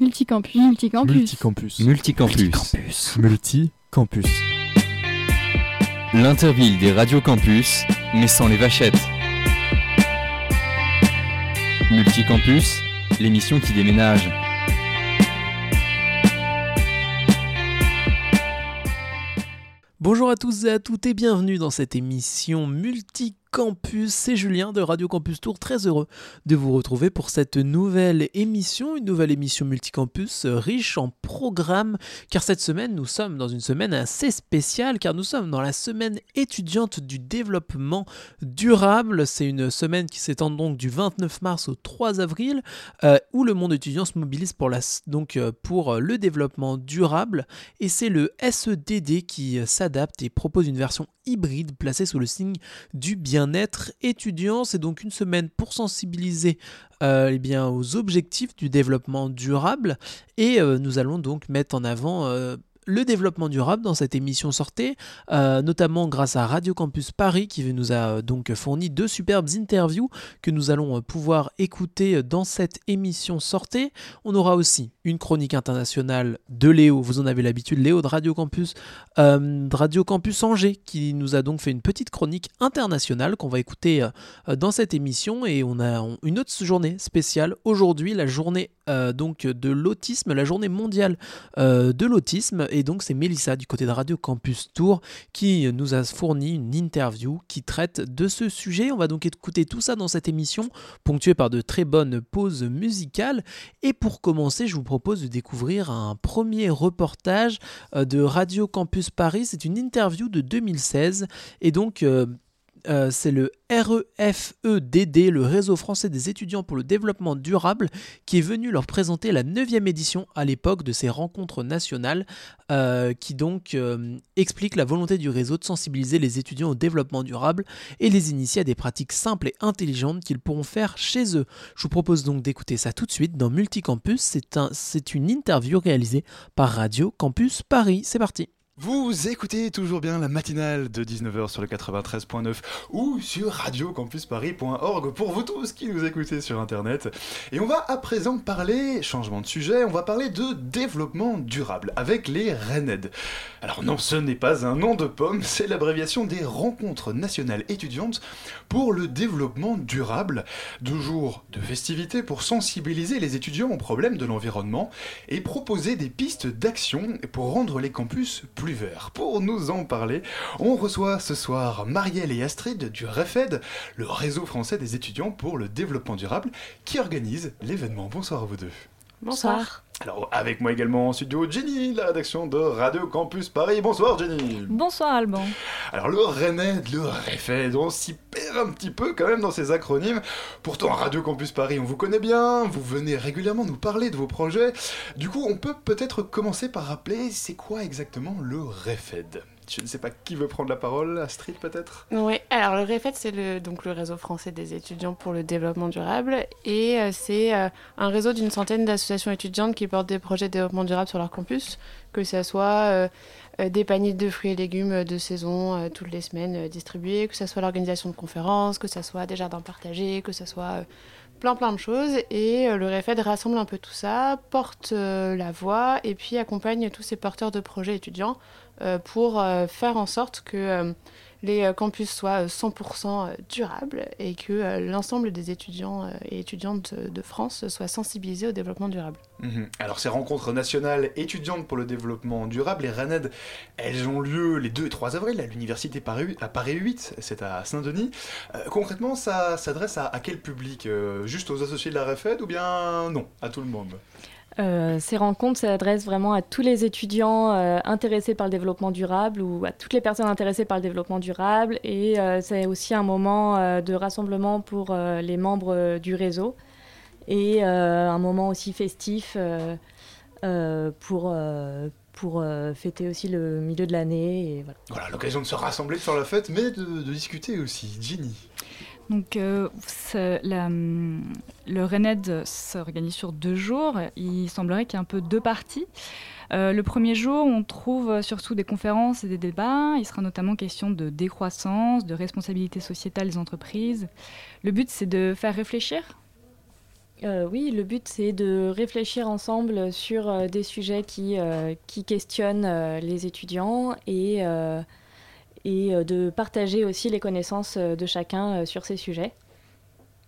Multicampus. Multicampus. Multicampus. Multicampus. Multicampus. L'interville des radios campus, mais sans les vachettes. Multicampus, l'émission qui déménage. Bonjour à tous et à toutes et bienvenue dans cette émission multi Campus, c'est Julien de Radio Campus Tour, très heureux de vous retrouver pour cette nouvelle émission, une nouvelle émission multicampus euh, riche en programmes, car cette semaine nous sommes dans une semaine assez spéciale, car nous sommes dans la semaine étudiante du développement durable, c'est une semaine qui s'étend donc du 29 mars au 3 avril, euh, où le monde étudiant se mobilise pour, la, donc, euh, pour le développement durable, et c'est le SEDD qui s'adapte et propose une version hybride placée sous le signe du bien bien-être étudiant. C'est donc une semaine pour sensibiliser euh, eh bien, aux objectifs du développement durable et euh, nous allons donc mettre en avant euh, le développement durable dans cette émission sortée, euh, notamment grâce à Radio Campus Paris qui nous a euh, donc fourni deux superbes interviews que nous allons euh, pouvoir écouter dans cette émission sortée. On aura aussi une chronique internationale de Léo, vous en avez l'habitude, Léo de Radio Campus, Radio Campus Angers qui nous a donc fait une petite chronique internationale qu'on va écouter dans cette émission et on a une autre journée spéciale aujourd'hui, la journée donc de l'autisme, la journée mondiale de l'autisme donc c'est Mélissa du côté de Radio Campus Tour qui nous a fourni une interview qui traite de ce sujet. On va donc écouter tout ça dans cette émission, ponctuée par de très bonnes pauses musicales. Et pour commencer, je vous propose de découvrir un premier reportage euh, de Radio Campus Paris. C'est une interview de 2016 et donc euh, euh, c'est le REFEDD, le Réseau français des étudiants pour le développement durable, qui est venu leur présenter la 9e édition à l'époque de ces rencontres nationales, euh, qui donc euh, explique la volonté du réseau de sensibiliser les étudiants au développement durable et les initier à des pratiques simples et intelligentes qu'ils pourront faire chez eux. Je vous propose donc d'écouter ça tout de suite dans Multicampus. C'est un, une interview réalisée par Radio Campus Paris. C'est parti. Vous écoutez toujours bien la matinale de 19h sur le 93.9 ou sur radiocampusparis.org pour vous tous qui nous écoutez sur internet. Et on va à présent parler, changement de sujet, on va parler de développement durable avec les RENED. Alors non, ce n'est pas un nom de pomme, c'est l'abréviation des rencontres nationales étudiantes pour le développement durable. Deux jours de festivités pour sensibiliser les étudiants aux problèmes de l'environnement et proposer des pistes d'action pour rendre les campus plus pour nous en parler, on reçoit ce soir Marielle et Astrid du REFED, le réseau français des étudiants pour le développement durable, qui organise l'événement. Bonsoir à vous deux. Bonsoir. Alors, avec moi également en studio, Jenny, la rédaction de Radio Campus Paris. Bonsoir, Jenny. Bonsoir, Alban. Alors, le RENED, le REFED, on s'y perd un petit peu quand même dans ces acronymes. Pourtant, Radio Campus Paris, on vous connaît bien, vous venez régulièrement nous parler de vos projets. Du coup, on peut peut-être commencer par rappeler c'est quoi exactement le REFED je ne sais pas qui veut prendre la parole, Astrid peut-être? Oui, alors le REFET, c'est le, donc le réseau français des étudiants pour le développement durable et euh, c'est euh, un réseau d'une centaine d'associations étudiantes qui portent des projets de développement durable sur leur campus, que ce soit euh, des paniers de fruits et légumes de saison toutes les semaines distribués, que ce soit l'organisation de conférences, que ce soit des jardins partagés, que ce soit plein plein de choses et le REFED rassemble un peu tout ça, porte la voix et puis accompagne tous ces porteurs de projets étudiants euh, pour euh, faire en sorte que euh, les campus soient 100% durables et que l'ensemble des étudiants et étudiantes de France soient sensibilisés au développement durable. Mhm. Alors ces rencontres nationales étudiantes pour le développement durable, les RANED, elles ont lieu les 2 et 3 avril à l'université à Paris 8, c'est à Saint-Denis. concrètement, ça s'adresse à, quel public Juste aux associés de la REFED ou bien non, à tout le monde? Euh, ces rencontres s'adressent vraiment à tous les étudiants euh, intéressés par le développement durable ou à toutes les personnes intéressées par le développement durable. Et euh, c'est aussi un moment de rassemblement pour les membres du réseau et un moment aussi festif pour, pour fêter aussi le milieu de l'année. Voilà, l'occasion de se rassembler, faire la fête, mais de, de discuter aussi. Ginny donc, euh, le RENED s'organise sur deux jours. Il semblerait qu'il y ait un peu deux parties. Euh, le premier jour, on trouve surtout des conférences et des débats. Il sera notamment question de décroissance, de responsabilité sociétale des entreprises. Le but, c'est de faire réfléchir oui, le but c'est de réfléchir ensemble sur des sujets qui, qui questionnent les étudiants et, et de partager aussi les connaissances de chacun sur ces sujets.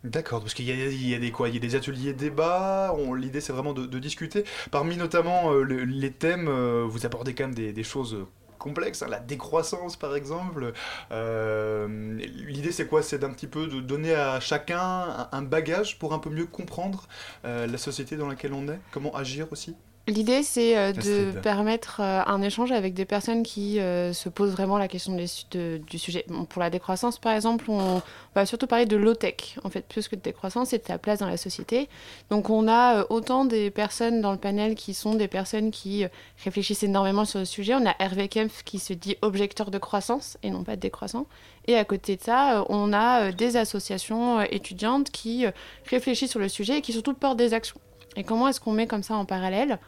D'accord, parce qu'il y, a des quoi? Il y a des ateliers débats. L'idée, c'est vraiment de, discuter. Parmi notamment euh, les thèmes, euh, vous abordez quand même des, choses complexes. Hein, la décroissance, par exemple. Euh, l'idée, c'est quoi? C'est d'un petit peu de donner à chacun un bagage pour un peu mieux comprendre la société dans laquelle on est? Comment agir aussi? L'idée, c'est euh, de permettre euh, un échange avec des personnes qui euh, se posent vraiment la question du sujet. pour la décroissance, par exemple, on, va surtout parler de low-tech, en fait, plus que de décroissance, et de sa place dans la société. Donc, on a autant des personnes dans le panel qui sont des personnes qui réfléchissent énormément sur le sujet. On a Hervé Kempf qui se dit objecteur de croissance et non pas de décroissant. Et à côté de ça, on a des associations étudiantes qui réfléchissent sur le sujet et qui surtout portent des actions. Et comment est-ce qu'on met comme ça en parallèle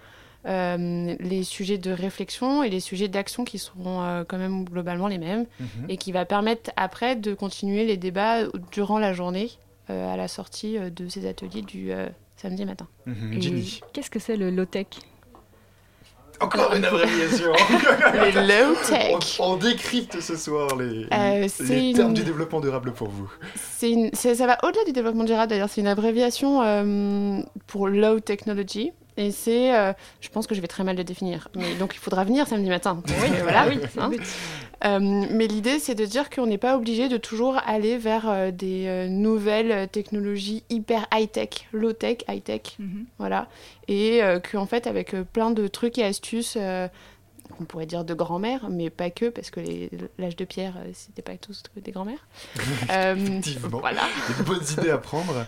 euh, les sujets de réflexion et les sujets d'action qui seront euh, quand même globalement les mêmes mhm. et qui va permettre après de continuer les débats durant la journée euh, à la sortie de ces ateliers du samedi matin. Mhm. Qu'est-ce que c'est le low-tech? Encore une abréviation. les low-tech. On, décrypte ce soir les, les termes du développement durable pour vous. Une... Ça va au-delà du développement durable d'ailleurs. C'est une abréviation pour low technology. Et c'est, euh, je pense que je vais très mal le définir. Mais donc il faudra venir samedi matin. Oui, voilà, oui. Hein. Euh, mais l'idée, c'est de dire qu'on n'est pas obligé de toujours aller vers euh, des nouvelles technologies hyper high-tech, low-tech, high-tech. Mhm. Voilà. Et qu'en fait, avec plein de trucs et astuces on pourrait dire de grand-mère, mais pas que, parce que l'âge de pierre, euh, c'était pas tous des grand-mères. euh, Effectivement. Voilà. Il y a de bonnes idées à prendre.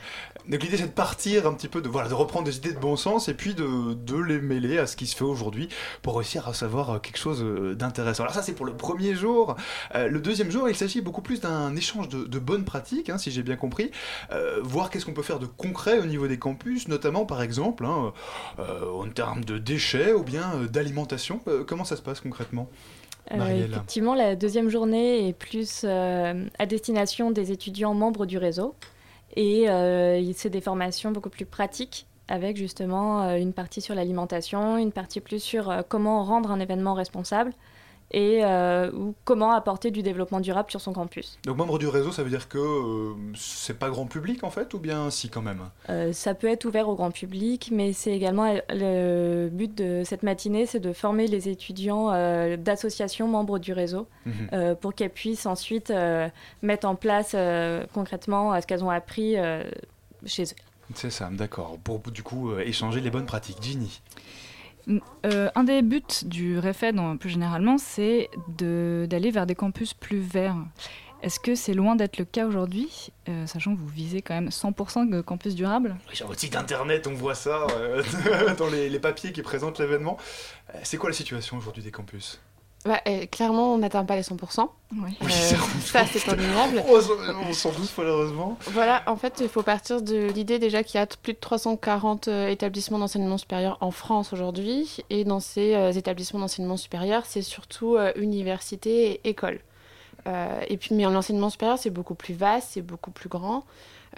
Donc l'idée, c'est de partir un petit peu, de, voilà, de reprendre des idées de bon sens et puis de, de les mêler à ce qui se fait aujourd'hui pour réussir à savoir euh, quelque chose euh, d'intéressant. Alors ça, c'est pour le premier jour. le deuxième jour, il s'agit beaucoup plus d'un échange de, de, bonnes pratiques, hein, si j'ai bien compris. voir qu'est-ce qu'on peut faire de concret au niveau des campus, notamment par exemple hein, en termes de déchets ou bien d'alimentation. comment ça se passe concrètement euh, effectivement, la deuxième journée est plus euh, à destination des étudiants membres du réseau. Et euh, c'est des formations beaucoup plus pratiques, avec justement une partie sur l'alimentation, une partie plus sur comment rendre un événement responsable et euh, ou comment apporter du développement durable sur son campus. Donc membre du réseau, ça veut dire que euh, c'est pas grand public en fait, ou bien si quand même? Euh, Ça peut être ouvert au grand public, mais c'est également le but de cette matinée, c'est de former les étudiants d'associations membres du réseau mhm. pour qu'elles puissent ensuite mettre en place concrètement ce qu'elles ont appris chez eux. C'est ça, d'accord. Pour du coup échanger les bonnes pratiques. Ginny euh, un des buts du REFED, plus généralement, c'est d'aller vers des campus plus verts. Est-ce que c'est loin d'être le cas aujourd'hui, euh, sachant que vous visez quand même 100% de campus durables? Sur votre site internet, on voit ça euh, dans les, papiers qui présentent l'événement. c'est quoi la situation aujourd'hui des campus? Bah, clairement, on n'atteint pas les 100%. Oui. Euh, ça, c'est indéniable. On s'en doute, malheureusement. Voilà, en fait, il faut partir de l'idée déjà qu'il y a plus de 340 euh, établissements d'enseignement supérieur en France aujourd'hui. Et dans ces euh, établissements d'enseignement supérieur, c'est surtout université et école. et puis, mais l'enseignement supérieur, c'est beaucoup plus vaste, c'est beaucoup plus grand.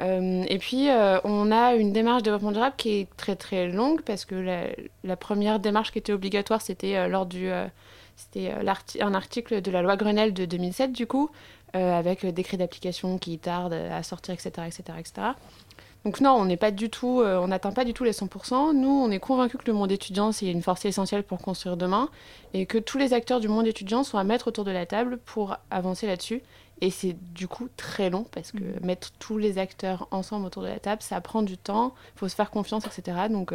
et puis, on a une démarche de développement durable qui est très très longue parce que la, la première démarche qui était obligatoire, c'était lors du c'était euh, un article de la loi Grenelle de 2007, du coup, euh, avec euh, décret d'application qui tarde à sortir, etc. etc., etc. Donc non, on n'est pas du tout, on n'atteint pas du tout les 100%. Nous, on est convaincus que le monde étudiant, c'est une force essentielle pour construire demain et que tous les acteurs du monde étudiant sont à mettre autour de la table pour avancer là-dessus. Et c'est du coup très long parce que mmh. mettre tous les acteurs ensemble autour de la table, ça prend du temps, il faut se faire confiance, etc. Donc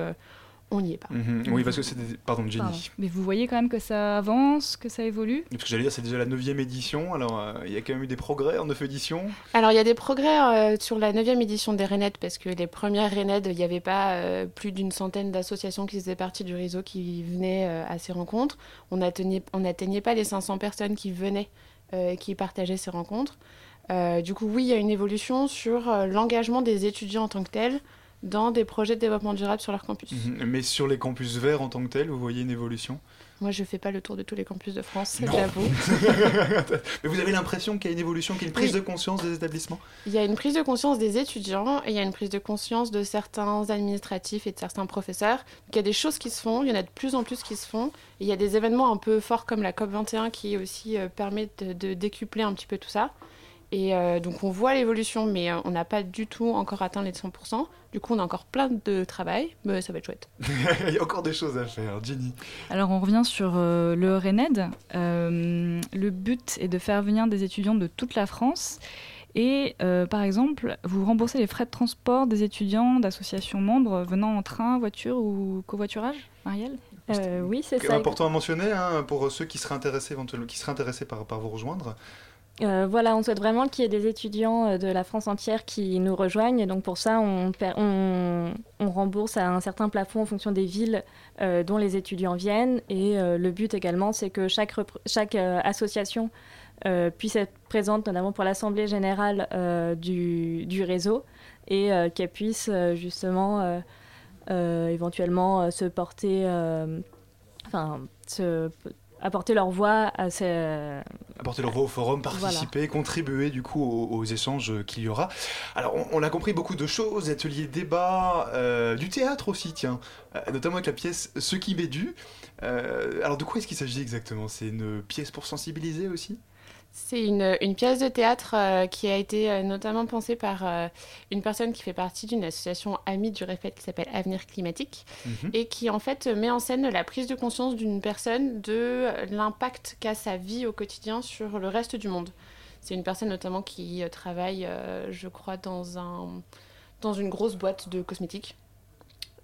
on n'y est pas. Mhm. Oui, parce que c'était. Pardon, Jenny. Mais vous voyez quand même que ça avance, que ça évolue? Parce que j'allais dire, c'est déjà la 9 édition, alors euh, il y a quand même eu des progrès en 9 éditions Alors il y a des progrès euh, sur la 9 édition des RENED, parce que les premières RENED, il n'y avait pas euh, plus d'une centaine d'associations qui faisaient partie du réseau qui venaient à ces rencontres. On n'atteignait pas les 500 personnes qui venaient, qui partageaient ces rencontres. du coup, oui, il y a une évolution sur l'engagement des étudiants en tant que tels dans des projets de développement durable sur leur campus. Mhm. Mais sur les campus verts en tant que tels, vous voyez une évolution? Moi, je fais pas le tour de tous les campus de France, j'avoue. Mais vous avez l'impression qu'il y a une évolution, qu'il y a une prise Oui. de conscience des établissements? Il y a une prise de conscience des étudiants et il y a une prise de conscience de certains administratifs et de certains professeurs. Donc, il y a des choses qui se font, il y en a de plus en plus qui se font. Et il y a des événements un peu forts comme la COP21 qui aussi euh, permettent de, de décupler un petit peu tout ça. Et euh, donc on voit l'évolution, mais euh, on n'a pas du tout encore atteint les 100%. Du coup, on a encore plein de travail, mais ça va être chouette. Il y a encore des choses à faire, Ginny. Alors on revient sur euh, le RENED. Euh, le but est de faire venir des étudiants de toute la France. Et euh, par exemple, vous remboursez les frais de transport des étudiants d'associations membres venant en train, voiture ou covoiturage, Marielle? Euh, oui, c'est C'est ça. important à mentionner hein, pour ceux qui seraient intéressés, éventuellement, qui seraient intéressés par, par vous rejoindre. Euh, voilà, on souhaite vraiment qu'il y ait des étudiants euh, de la France entière qui nous rejoignent. Et donc pour ça, on, rembourse à un certain plafond en fonction des villes euh, dont les étudiants viennent. Et le but également, c'est que chaque, association puisse être présente, notamment pour l'Assemblée générale du, du réseau, et qu'elle puisse justement éventuellement se porter, enfin, se- apporter leur voix à ces, apporter leur voix au forum, participer, contribuer du coup aux, aux échanges qu'il y aura. Alors on, on l'a compris, beaucoup de choses, ateliers, débats, euh, du théâtre aussi, tiens, Euh, notamment avec la pièce Ce qui m'est dû. Euh, alors de quoi est-ce qu'il s'agit exactement? C'est une pièce pour sensibiliser aussi? C'est une, une pièce de théâtre euh, qui a été euh, notamment pensée par euh, une personne qui fait partie d'une association amie du REFET qui s'appelle Avenir Climatique Mhm. et qui en fait met en scène la prise de conscience d'une personne de l'impact qu'a sa vie au quotidien sur le reste du monde. C'est une personne notamment qui travaille, je crois, dans, un, dans une grosse boîte de cosmétiques.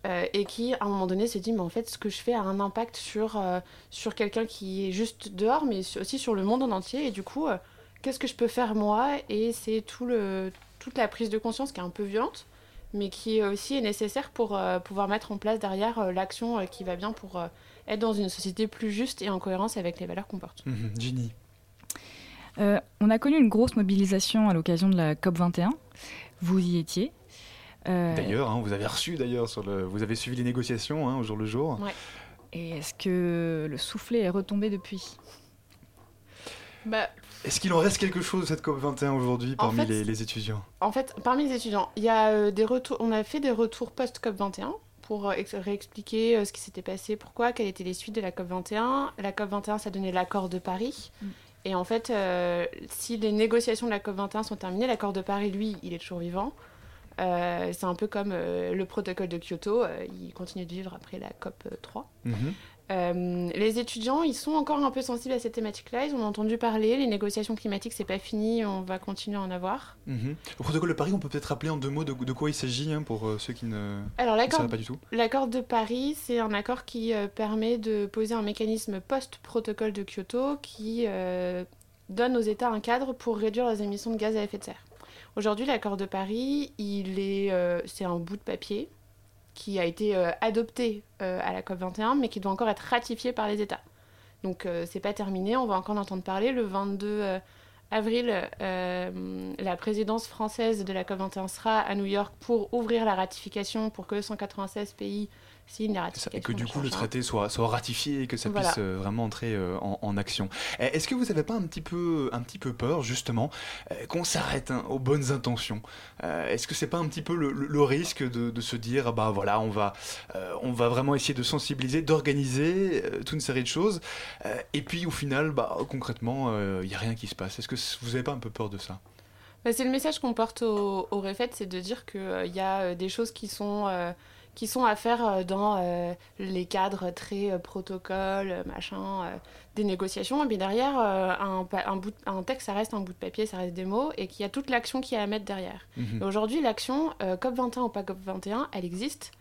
Euh, et qui, à un moment donné, s'est dit, mais en fait, ce que je fais a un impact sur, euh, sur quelqu'un qui est juste dehors, mais aussi sur le monde en entier. Et du coup, euh, qu'est-ce que je peux faire moi? Et c'est tout le, toute la prise de conscience qui est un peu violente, mais qui aussi est nécessaire pour euh, pouvoir mettre en place derrière euh, l'action euh, qui va bien pour euh, être dans une société plus juste et en cohérence avec les valeurs qu'on porte. Mhm, Ginny. Euh, on a connu une grosse mobilisation à l'occasion de la COP21. Vous y étiez. Euh, D'ailleurs, hein, vous avez reçu d'ailleurs sur le, vous avez suivi les négociations hein, au jour le jour. Et est-ce que le soufflet est retombé depuis? Bah, Est-ce qu'il en reste quelque chose de cette COP 21 aujourd'hui En parmi fait, les, les étudiants? En fait, parmi les étudiants, il y a euh, des retours. On a fait des retours post-COP 21 pour euh, ex- réexpliquer ce qui s'était passé, pourquoi, quelles étaient les suites de la COP 21. La COP 21, ça donnait l'accord de Paris. Mm. Et en fait, euh, si les négociations de la COP 21 sont terminées, l'accord de Paris, lui, il est toujours vivant. Euh, c'est un peu comme euh, le protocole de Kyoto, euh, il continue de vivre après la COP 3. Mhm. Les étudiants, ils sont encore un peu sensibles à cette thématique-là. Ils ont entendu parler. Les négociations climatiques, c'est pas fini. On va continuer à en avoir. Mhm. Le protocole de Paris, on peut peut-être rappeler en deux mots de, de quoi il s'agit hein, pour ceux qui ne, Alors ne l'accord savent pas du tout. L'accord de Paris, c'est un accord qui permet de poser un mécanisme post-protocole de Kyoto qui donne aux États un cadre pour réduire les émissions de gaz à effet de serre. Aujourd'hui, l'accord de Paris, il est, euh, c'est un bout de papier qui a été euh, adopté euh, à la COP21, mais qui doit encore être ratifié par les États. Donc c'est pas terminé, on va encore en entendre parler. Le 22 euh, avril, la présidence française de la COP21 sera à New York pour ouvrir la ratification pour que 196 pays ratification. et que du coup le traité soit, soit ratifié et que ça Voilà. puisse euh, vraiment entrer euh, en, en action. Eh, Est-ce que vous n'avez pas un petit peu, un petit peu peur justement euh, qu'on s'arrête hein, aux bonnes intentions? Euh, Est-ce que c'est pas un petit peu le, le- le risque de, de se dire ah bah voilà on va, on va vraiment essayer de sensibiliser, d'organiser toute une série de choses et puis au final bah concrètement il n'y a rien qui se passe? Est-ce que vous n'avez pas un peu peur de ça? Bah, c'est le message qu'on porte au, au REFET, c'est de dire qu'il y a des choses qui sont, euh, qui sont à faire euh, dans euh, les cadres très euh, protocole, euh, machin, euh, des négociations. Et puis derrière, un, pa- un, bout de- un texte, ça reste un bout de papier, ça reste des mots, et qu'il y a toute l'action qui est à mettre derrière. Et Aujourd'hui, l'action, euh, COP21 ou pas COP21, elle existe.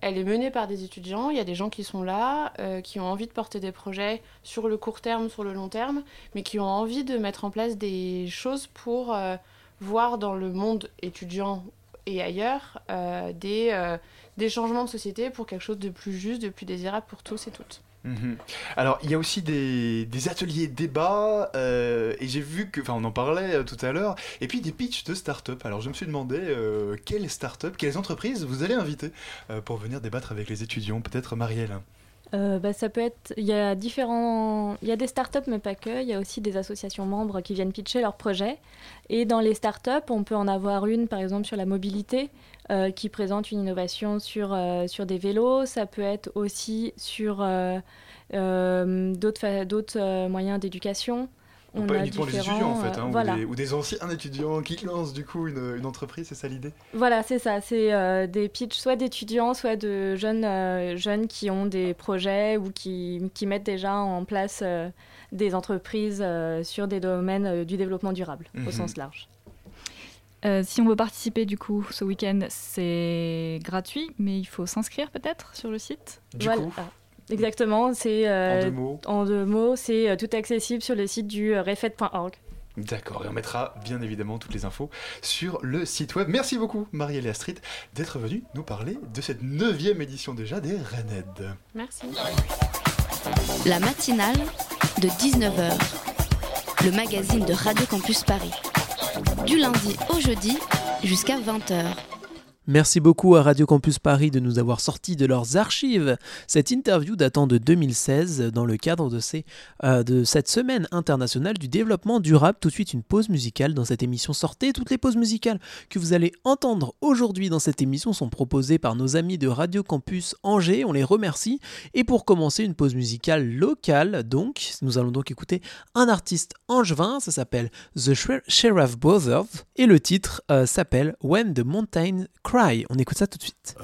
Elle est menée par des étudiants. Il y a des gens qui sont là, qui ont envie de porter des projets sur le court terme, sur le long terme, mais qui ont envie de mettre en place des choses pour voir dans le monde étudiant et ailleurs euh, des, euh, des changements de société pour quelque chose de plus juste, de plus désirable pour tous et toutes. Mhm. Alors, il y a aussi des, des ateliers débats, euh, et j'ai vu que, enfin, on en parlait euh, tout à l'heure, et puis des pitchs de start-up. Alors, je me suis demandé euh, quelles start-up, quelles entreprises vous allez inviter euh, pour venir débattre avec les étudiants, peut-être Marielle? Euh, bah, ça peut être, il y a différents, il y a des startups mais pas que, il y a aussi des associations membres qui viennent pitcher leurs projets. Et dans les startups, on peut en avoir une par exemple sur la mobilité euh, qui présente une innovation sur, euh, sur des vélos. Ça peut être aussi sur d'autres moyens d'éducation. On pas uniquement les étudiants en fait, hein, ou, des, anciens étudiants qui lancent du coup une, entreprise, c'est ça l'idée? Voilà, c'est ça. C'est euh, des pitchs soit d'étudiants, soit de jeunes, euh, jeunes qui ont des projets ou qui, qui mettent déjà en place euh, des entreprises sur des domaines du développement durable au mhm. sens large. Si on veut participer du coup ce week-end, c'est gratuit, mais il faut s'inscrire peut-être sur le site? Du coup? Exactement, c'est euh, en deux mots, c'est euh, tout accessible sur le site du euh, refed.org. D'accord, et on mettra bien évidemment toutes les infos sur le site web. Merci beaucoup Marie-Hélène Astrid d'être venue nous parler de cette neuvième édition déjà des Rened. Merci. La matinale de 19h, le magazine de Radio Campus Paris. Du lundi au jeudi jusqu'à 20h. Merci beaucoup à Radio Campus Paris de nous avoir sorti de leurs archives cette interview datant de 2016 dans le cadre de, ces, euh, de cette semaine internationale du développement durable. Tout de suite une pause musicale dans cette émission sortée. Toutes les pauses musicales que vous allez entendre aujourd'hui dans cette émission sont proposées par nos amis de Radio Campus Angers. On les remercie. Et pour commencer, une pause musicale locale. Donc, nous allons donc écouter un artiste angevin. Ça s'appelle The Sheriff Brothers et le titre euh, s'appelle When the Mountain on écoute ça tout de suite.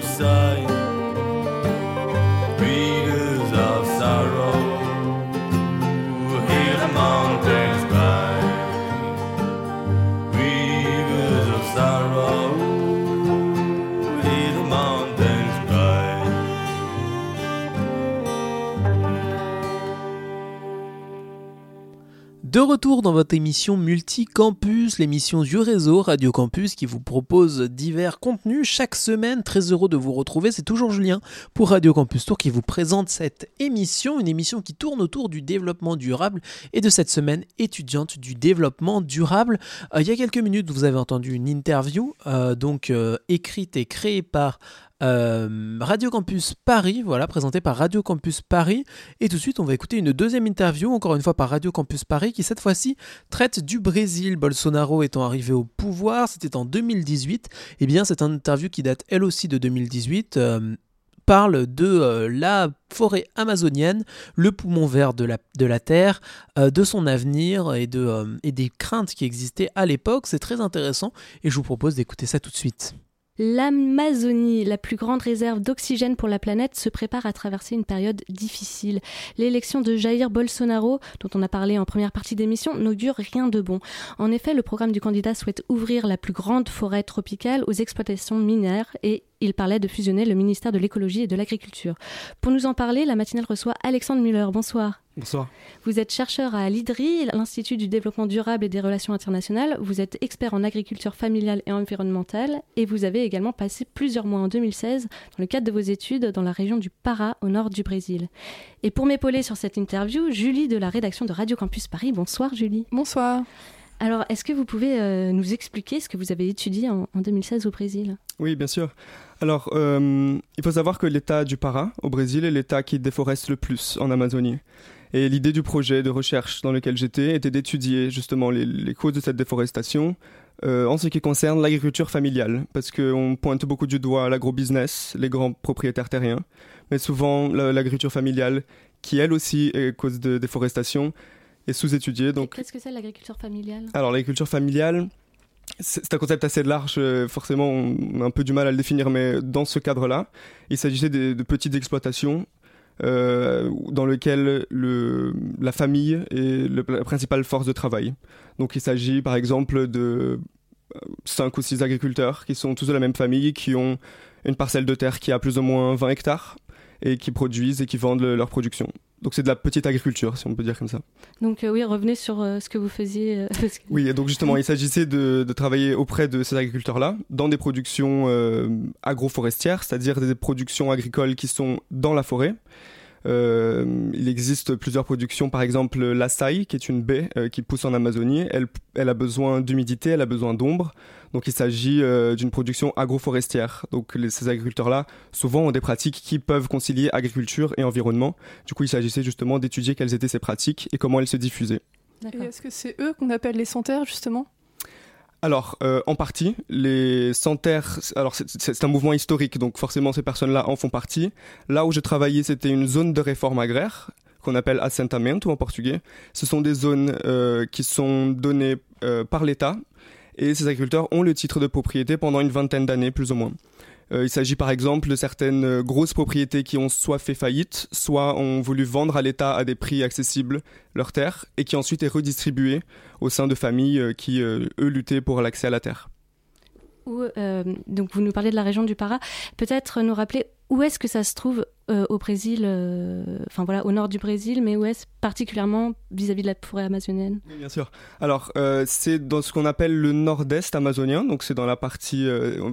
De retour dans votre émission Multicampus, l'émission du réseau Radio Campus qui vous propose divers contenus chaque semaine. Très heureux de vous retrouver. C'est toujours Julien pour Radio Campus Tour qui vous présente cette émission, une émission qui tourne autour du développement durable et de cette semaine étudiante du développement durable. Euh, il y a quelques minutes, vous avez entendu une interview, euh, donc euh, écrite et créée par euh, Radio Campus Paris, voilà, présenté par Radio Campus Paris. Et tout de suite, on va écouter une deuxième interview, encore une fois par Radio Campus Paris, qui cette fois-ci traite du Brésil. Bolsonaro étant arrivé au pouvoir, c'était en 2018. Et eh bien, cette interview qui date elle aussi de 2018 parle de euh, la forêt amazonienne, le poumon vert de la, de la Terre, euh, de son avenir et, de, euh, et des craintes qui existaient à l'époque. C'est très intéressant et je vous propose d'écouter ça tout de suite. L'Amazonie, la plus grande réserve d'oxygène pour la planète, se prépare à traverser une période difficile. L'élection de Jair Bolsonaro, dont on a parlé en première partie d'émission, n'augure rien de bon. En effet, le programme du candidat souhaite ouvrir la plus grande forêt tropicale aux exploitations minières et il parlait de fusionner le ministère de l'écologie et de l'agriculture. Pour nous en parler, la matinale reçoit Alexandre Muller. Bonsoir. Bonsoir. Vous êtes chercheur à l'IDRI, l'Institut du développement durable et des relations internationales. Vous êtes expert en agriculture familiale et environnementale et vous avez également passé plusieurs mois en 2016 dans le cadre de vos études dans la région du Pará au nord du Brésil. Et pour m'épauler sur cette interview, Julie de la rédaction de Radio Campus Paris. Bonsoir Julie. Bonsoir. Alors, est-ce que vous pouvez euh, nous expliquer ce que vous avez étudié en, 2016 au Brésil? Oui, bien sûr. Alors, euh, il faut savoir que l'État du Pará, au Brésil, est l'État qui déforeste le plus en Amazonie. Et l'idée du projet de recherche dans lequel j'étais était d'étudier justement les, causes de cette déforestation euh, en ce qui concerne l'agriculture familiale, parce qu'on pointe beaucoup du doigt l'agro-business, les grands propriétaires terriens, mais souvent l'agriculture familiale, qui elle aussi est cause de déforestation, est sous-étudiée. Donc... Qu'est-ce que c'est l'agriculture familiale? Alors l'agriculture familiale, c'est un concept assez large, euh, forcément on a un peu du mal à le définir, mais dans ce cadre-là, il s'agissait de, petites exploitations euh, dans lesquelles le, la famille est la principale force de travail. Donc il s'agit par exemple de 5 euh, ou 6 agriculteurs qui sont tous de la même famille, qui ont une parcelle de terre qui a plus ou moins 20 hectares et qui produisent et qui vendent leur production. Donc c'est de la petite agriculture, si on peut dire comme ça. Donc euh, oui, revenez sur euh, ce que vous faisiez. Euh, oui, et donc justement, il s'agissait de, travailler auprès de ces agriculteurs-là dans des productions agroforestières, c'est-à-dire des productions agricoles qui sont dans la forêt. Il existe plusieurs productions, par exemple l'açaï, qui est une baie qui pousse en Amazonie. Elle, elle a besoin d'humidité, elle a besoin d'ombre. Donc il s'agit euh, d'une production agroforestière. Donc ces agriculteurs-là, souvent, ont des pratiques qui peuvent concilier agriculture et environnement. Du coup, il s'agissait justement d'étudier quelles étaient ces pratiques et comment elles se diffusaient. Et est-ce que c'est eux qu'on appelle les santerres, justement? Alors, euh, en partie, les santerres, alors c'est un mouvement historique, donc forcément ces personnes-là en font partie. Là où j'ai travaillé, c'était une zone de réforme agraire qu'on appelle assentamento en portugais. Ce sont des zones euh, qui sont données par l'État et ces agriculteurs ont le titre de propriété pendant une vingtaine d'années plus ou moins. Euh, il s'agit par exemple de certaines euh, grosses propriétés qui ont soit fait faillite, soit ont voulu vendre à l'État à des prix accessibles leurs terres et qui ensuite est redistribué au sein de familles euh, qui, eux, luttaient pour l'accès à la terre. donc vous nous parlez de la région du Para. Peut-être nous rappeler où est-ce que ça se trouve euh, au Brésil, euh, enfin voilà, au nord du Brésil, mais où est-ce particulièrement vis-à-vis de la forêt amazonienne Bien sûr. Alors, euh, c'est dans ce qu'on appelle le nord-est amazonien, donc c'est dans la partie,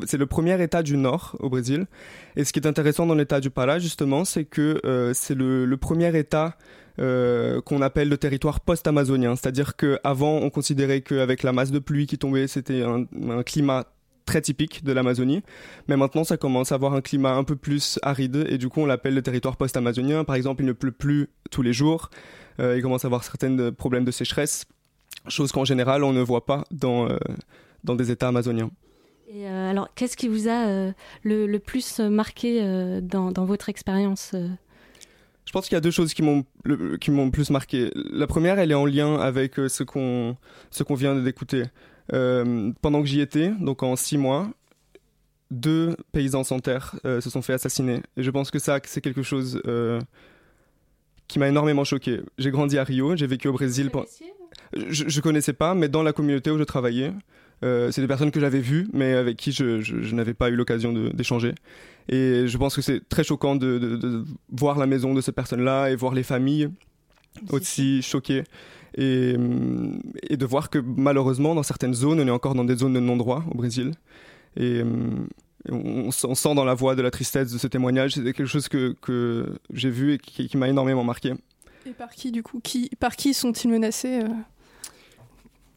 c'est le premier état du nord au Brésil. Et ce qui est intéressant dans l'état du Pará, justement, c'est que c'est le, premier état qu'on appelle le territoire post-amazonien. C'est-à-dire qu'avant, on considérait qu'avec la masse de pluie qui tombait, c'était un, un, climat très typique de l'Amazonie. Mais maintenant, ça commence à avoir un climat un peu plus aride et du coup, on l'appelle le territoire post-amazonien. Par exemple, il ne pleut plus tous les jours. Euh, il commence à avoir certains problèmes de sécheresse, chose qu'en général, on ne voit pas dans, euh, dans des États amazoniens. Et euh, alors, qu'est-ce qui vous a le, plus marqué dans, dans, votre expérience je pense qu'il y a deux choses qui m'ont qui m'ont plus marqué. La première, elle est en lien avec ce qu'on ce qu'on vient d'écouter. Euh, pendant que j'y étais, donc en six mois, deux paysans sans terre euh, se sont fait assassiner. Et je pense que ça, c'est quelque chose euh, qui m'a énormément choqué. J'ai grandi à Rio, j'ai vécu au Brésil. Je, ne connaissais pas, mais dans la communauté où je travaillais, c'est des personnes que j'avais vues, mais avec qui je, je n'avais pas eu l'occasion d'échanger. Et je pense que c'est très choquant de, de, de, voir la maison de ces personnes-là et voir les familles aussi choquées. Euh, et, de voir que malheureusement, dans certaines zones, on est encore dans des zones de non-droit au Brésil. Et euh, on, sent dans la voix de la tristesse de ce témoignage. C'est quelque chose que, que j'ai vu et qui, m'a énormément marqué. Et par qui, du coup qui, Par qui sont-ils menacés euh?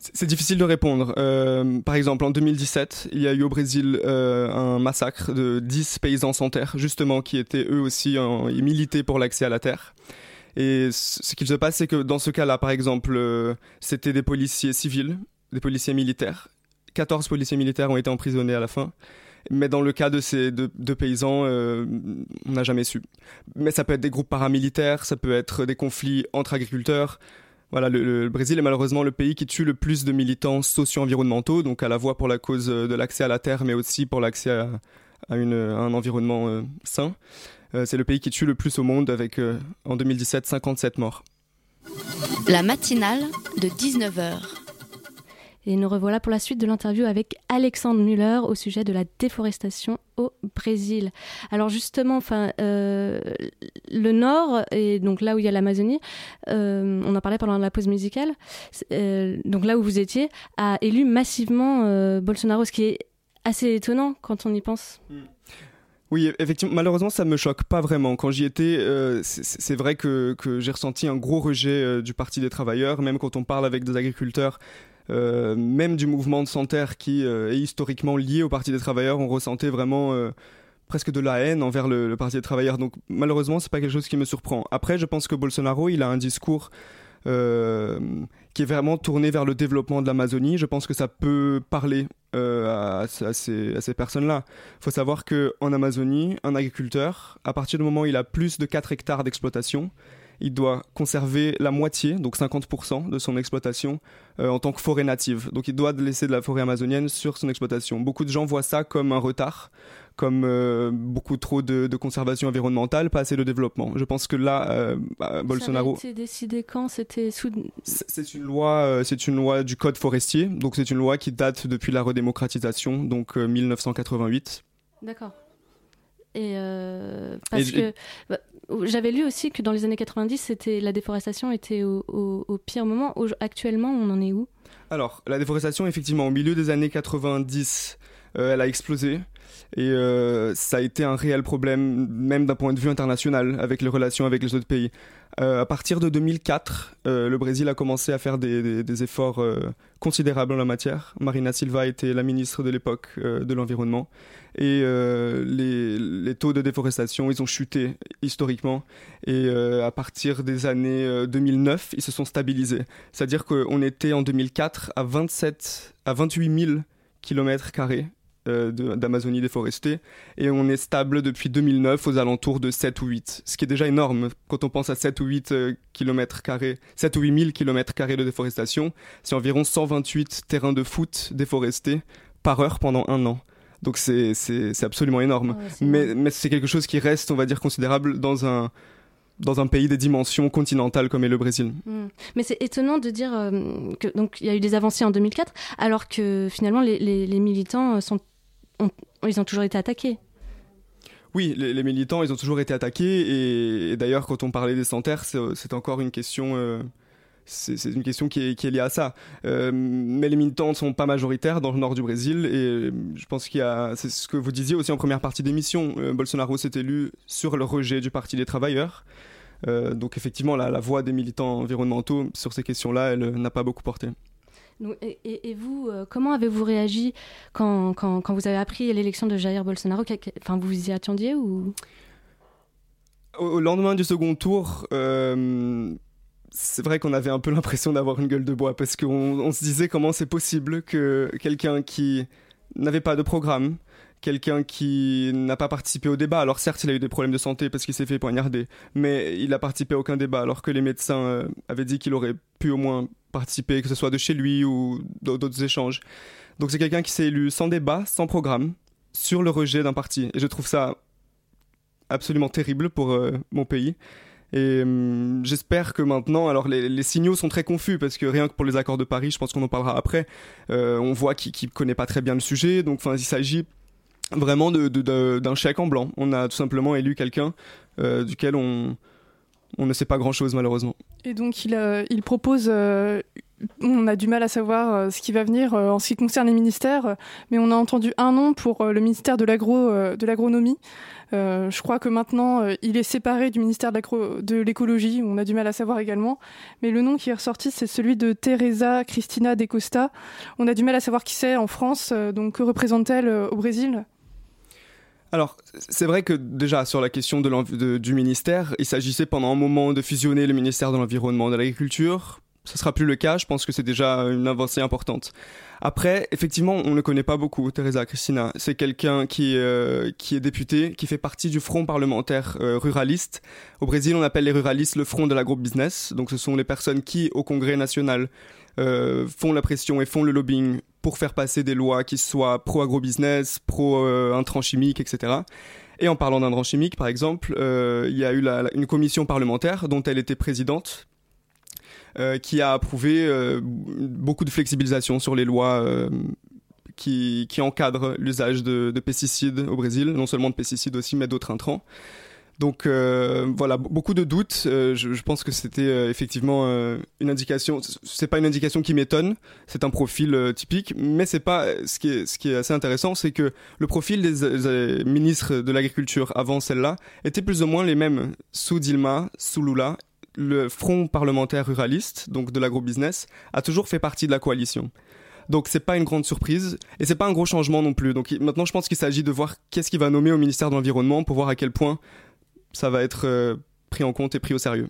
C'est difficile de répondre. Euh, par exemple, en 2017, il y a eu au Brésil euh, un massacre de 10 paysans sans terre, justement, qui étaient eux aussi en, militaient pour l'accès à la terre. Et ce qu'il se passe, c'est que dans ce cas-là, par exemple, euh, c'était des policiers civils, des policiers militaires. 14 policiers militaires ont été emprisonnés à la fin. Mais dans le cas de ces deux, paysans, euh, on n'a jamais su. Mais ça peut être des groupes paramilitaires, ça peut être des conflits entre agriculteurs. Voilà, le, Brésil est malheureusement le pays qui tue le plus de militants socio-environnementaux, donc à la fois pour la cause de l'accès à la terre, mais aussi pour l'accès à, un environnement euh, sain. Euh, c'est le pays qui tue le plus au monde, avec euh, en 2017 57 morts. La matinale de 19h. Et nous revoilà pour la suite de l'interview avec Alexandre Muller au sujet de la déforestation au Brésil. Alors justement, enfin, euh, le nord, et donc là où il y a l'Amazonie, euh, on en parlait pendant la pause musicale, euh, donc là où vous étiez, a élu massivement euh, Bolsonaro, ce qui est assez étonnant quand on y pense. Mm. Oui, effectivement, malheureusement, ça me choque pas vraiment. Quand j'y étais, euh, c'est vrai que, que j'ai ressenti un gros rejet euh, du Parti des travailleurs, même quand on parle avec des agriculteurs. Euh, même du mouvement de Santerre qui est historiquement lié au Parti des travailleurs, on ressentait vraiment presque de la haine envers le, le, Parti des travailleurs. Donc malheureusement, c'est pas quelque chose qui me surprend. Après, je pense que Bolsonaro, il a un discours qui est vraiment tourné vers le développement de l'Amazonie. Je pense que ça peut parler euh, à, à, ces, à ces personnes-là. Il faut savoir qu'en Amazonie, un agriculteur, à partir du moment où il a plus de 4 hectares d'exploitation, il doit conserver la moitié, donc 50% de son exploitation euh, en tant que forêt native. Donc il doit laisser de la forêt amazonienne sur son exploitation. Beaucoup de gens voient ça comme un retard, comme euh, beaucoup trop de, de, conservation environnementale, pas assez de développement. Je pense que là, euh, bah, Bolsonaro. Ça a été décidé quand? C'était sous. C'est une loi, euh, c'est une loi du code forestier. Donc c'est une loi qui date depuis la redémocratisation, donc 1988. D'accord. Et parce et, que bah, j'avais lu aussi que dans les années 90, c'était la déforestation était au, au, au pire moment. Au, actuellement, on en est où? Alors, la déforestation, effectivement, au milieu des années 90, euh, elle a explosé. Et euh, ça a été un réel problème, même d'un point de vue international, avec les relations avec les autres pays. Euh, à partir de 2004, euh, le Brésil a commencé à faire des, efforts euh, considérables en la matière. Marina Silva était la ministre de l'époque de l'environnement. Et les, taux de déforestation, ils ont chuté historiquement. Et à partir des années 2009, ils se sont stabilisés. C'est-à-dire qu'on était en 2004 à, 27, à 28 000 kilomètres carrés d'Amazonie déforestée. Et on est stable depuis 2009 aux alentours de 7 ou 8 ce qui est déjà énorme quand on pense à 7 ou 8 euh, km 7 ou 8 000 km de déforestation. C'est environ 128 terrains de foot déforestés par heure pendant un an. Donc c'est absolument énorme. Ouais, mais, mais c'est quelque chose qui reste on va dire considérable dans un dans un pays des dimensions continentales comme est le Brésil. Mmh. Mais c'est étonnant de dire euh, que donc il y a eu des avancées en 2004 alors que finalement les, les, les militants sont ils ont toujours été attaqués. Oui, les, militants, ils ont toujours été attaqués. Et, d'ailleurs, quand on parlait des centres, c'est encore une question. Euh, c'est une question qui est, qui est, liée à ça. Euh, mais les militants ne sont pas majoritaires dans le nord du Brésil. Et je pense qu'il y a. C'est ce que vous disiez aussi en première partie d'émission. Euh, Bolsonaro s'est élu sur le rejet du Parti des travailleurs. Euh, donc effectivement, la, la voix des militants environnementaux sur ces questions-là, elle n'a pas beaucoup porté. Et, vous, euh, comment avez-vous réagi quand, vous avez appris l'élection de Jair Bolsonaro? Enfin, vous vous y attendiez ou? Au, lendemain du second tour, euh, c'est vrai qu'on avait un peu l'impression d'avoir une gueule de bois parce qu'on on se disait comment c'est possible que quelqu'un qui n'avait pas de programme, quelqu'un qui n'a pas participé au débat. Alors certes, il a eu des problèmes de santé parce qu'il s'est fait poignarder, mais il n'a participé à aucun débat alors que les médecins euh, avaient dit qu'il aurait pu au moins participer, que ce soit de chez lui ou d'autres échanges. Donc c'est quelqu'un qui s'est élu sans débat, sans programme, sur le rejet d'un parti. Et je trouve ça absolument terrible pour euh, mon pays. Et hum, j'espère que maintenant, alors les, signaux sont très confus parce que rien que pour les accords de Paris, je pense qu'on en parlera après, euh, on voit qu'il qu connaît pas très bien le sujet. Donc, il s'agit vraiment d'un de, de, chèque en blanc. On a tout simplement élu quelqu'un euh, duquel on, on ne sait pas grand chose malheureusement. Et donc il, euh, propose euh, on a du mal à savoir ce qui va venir en ce qui concerne les ministères, mais on a entendu un nom pour le ministère de l'agro, de l'agronomie. Euh, je crois que maintenant, euh, il est séparé du ministère de l'écologie. On a du mal à savoir également. Mais le nom qui est ressorti, c'est celui de Teresa Cristina de Costa. On a du mal à savoir qui c'est en France. Euh, donc, que représente-t-elle au Brésil? Alors, c'est vrai que déjà sur la question de du ministère, il s'agissait pendant un moment de fusionner le ministère de l'Environnement et de l'Agriculture. Ce sera plus le cas, je pense que c'est déjà une avancée importante. Après, effectivement, on ne connaît pas beaucoup Teresa Cristina. C'est quelqu'un qui, euh, qui est député, qui fait partie du front parlementaire euh, ruraliste. Au Brésil, on appelle les ruralistes le front de l'agro-business. Donc ce sont les personnes qui, au Congrès national, euh, font la pression et font le lobbying pour faire passer des lois qui soient pro-agro-business, pro-intrants chimiques, etc. Et en parlant d'intrants chimiques, par exemple, il y a eu une commission parlementaire dont elle était présidente euh, qui a approuvé euh, beaucoup de flexibilisation sur les lois euh, qui, qui, encadrent l'usage de, pesticides au Brésil, non seulement de pesticides aussi, mais d'autres intrants. Donc voilà, beaucoup de doutes. je, pense que c'était effectivement une indication. C'est pas une indication qui m'étonne. C'est un profil typique, mais c'est pas ce qui est ce qui est assez intéressant, c'est que le profil des, ministres de l'agriculture avant celle-là était plus ou moins les mêmes sous Dilma, sous Lula le Front parlementaire ruraliste, donc de l'agrobusiness, a toujours fait partie de la coalition. Donc c'est pas une grande surprise et c'est pas un gros changement non plus. Donc maintenant je pense qu'il s'agit de voir qu'est-ce qu'il va nommer au ministère de l'environnement pour voir à quel point ça va être euh, pris en compte et pris au sérieux.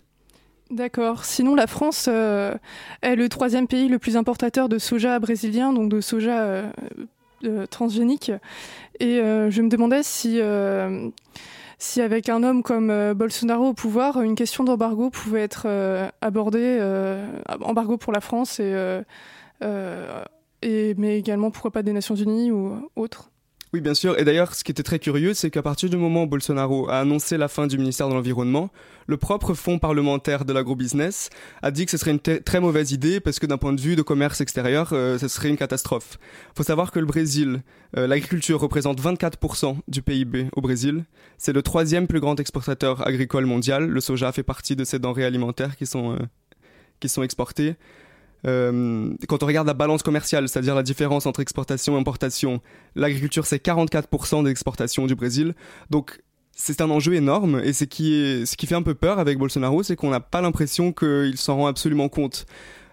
D'accord. Sinon, la France euh, est le troisième pays le plus importateur de soja brésilien, donc de soja euh, transgénique. Et je me demandais si si avec un homme comme Bolsonaro au pouvoir, une question d'embargo pouvait être abordée, embargo pour la France, et, mais également pourquoi pas des Nations Unies ou autres oui, bien sûr. Et d'ailleurs, ce qui était très curieux, c'est qu'à partir du moment où Bolsonaro a annoncé la fin du ministère de l'Environnement, le propre fonds parlementaire de l'agrobusiness a dit que ce serait une très mauvaise idée parce que d'un point de vue de commerce extérieur, euh, ce serait une catastrophe. Il faut savoir que le Brésil, euh, l'agriculture représente 24% du PIB au Brésil. C'est le troisième plus grand exportateur agricole mondial. Le soja fait partie de ces denrées alimentaires qui sont, euh, qui sont exportées. Euh, quand on regarde la balance commerciale, c'est-à-dire la différence entre exportation et importation, l'agriculture c'est 44% des exportations du Brésil. Donc c'est un enjeu énorme et ce qui, est, ce qui fait un peu peur avec Bolsonaro, c'est qu'on n'a pas l'impression qu'il s'en rend absolument compte.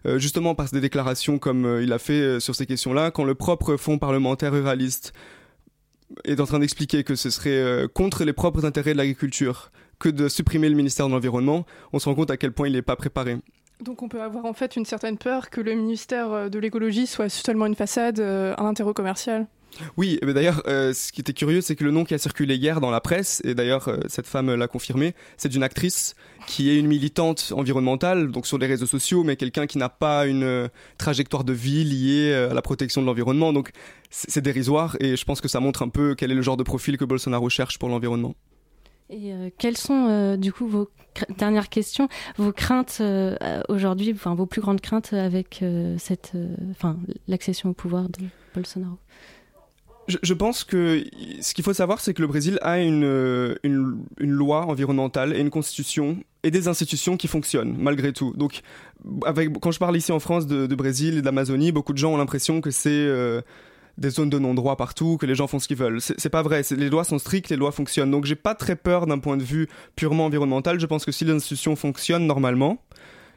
Euh, justement par des déclarations comme euh, il a fait sur ces questions-là, quand le propre fonds parlementaire ruraliste est en train d'expliquer que ce serait contre les propres intérêts de l'agriculture que de supprimer le ministère de l'Environnement, on se rend compte à quel point il n'est pas préparé. Donc on peut avoir en fait une certaine peur que le ministère euh, de l'écologie soit seulement une façade, euh, un intérêt commercial. Oui, mais d'ailleurs, euh, ce qui était curieux, c'est que le nom qui a circulé hier dans la presse, et d'ailleurs cette femme l'a confirmé, c'est d'une actrice qui est une militante environnementale, donc sur les réseaux sociaux, mais quelqu'un qui n'a pas une trajectoire de vie liée à la protection de l'environnement. Donc c'est dérisoire, et je pense que ça montre un peu quel est le genre de profil que Bolsonaro cherche pour l'environnement. Et euh, quelles sont, euh, du coup, vos dernières questions, vos craintes euh, aujourd'hui, enfin vos plus grandes craintes avec cette, l'accession au pouvoir de Bolsonaro? Je, pense que ce qu'il faut savoir, c'est que le Brésil a une, une, loi environnementale et une constitution et des institutions qui fonctionnent malgré tout. Donc, quand je parle ici en France de Brésil et d'Amazonie, beaucoup de gens ont l'impression que c'est des zones de non-droit partout, que les gens font ce qu'ils veulent. C'est pas vrai. Les lois sont strictes, les lois fonctionnent. Donc j'ai pas très peur d'un point de vue purement environnemental. Je pense que si l'institution fonctionne normalement,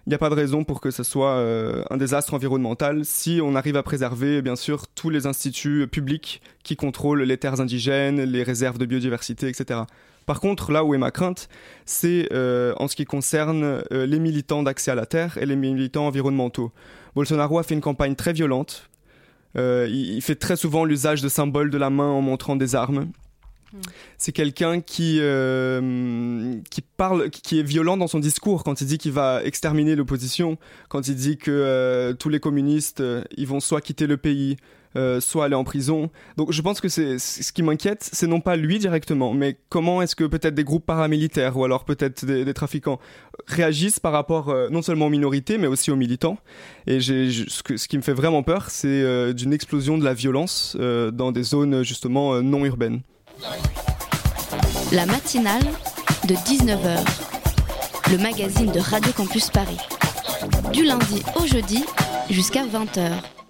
il n'y a pas de raison pour que ce soit euh, un désastre environnemental si on arrive à préserver, bien sûr, tous les instituts publics qui contrôlent les terres indigènes, les réserves de biodiversité, etc. Par contre, là où est ma crainte, c'est euh, en ce qui concerne euh, les militants d'accès à la terre et les militants environnementaux. Bolsonaro a fait une campagne très violente euh, il, fait très souvent l'usage de symboles de la main en montrant des armes. Hmm. C'est quelqu'un qui euh, qui parle, qui est violent dans son discours quand il dit qu'il va exterminer l'opposition, quand il dit que euh, tous les communistes ils vont soit quitter le pays, euh, soit aller en prison. Donc je pense que c'est ce qui m'inquiète, c'est non pas lui directement, mais comment est-ce que peut-être des groupes paramilitaires ou alors peut-être des, trafiquants réagissent par rapport euh, non seulement aux minorités mais aussi aux militants. Et ce, ce, qui me fait vraiment peur, c'est euh, d'une explosion de la violence dans des zones justement non urbaines. La matinale de 19h, le magazine de Radio Campus Paris. Du lundi au jeudi jusqu'à 20h.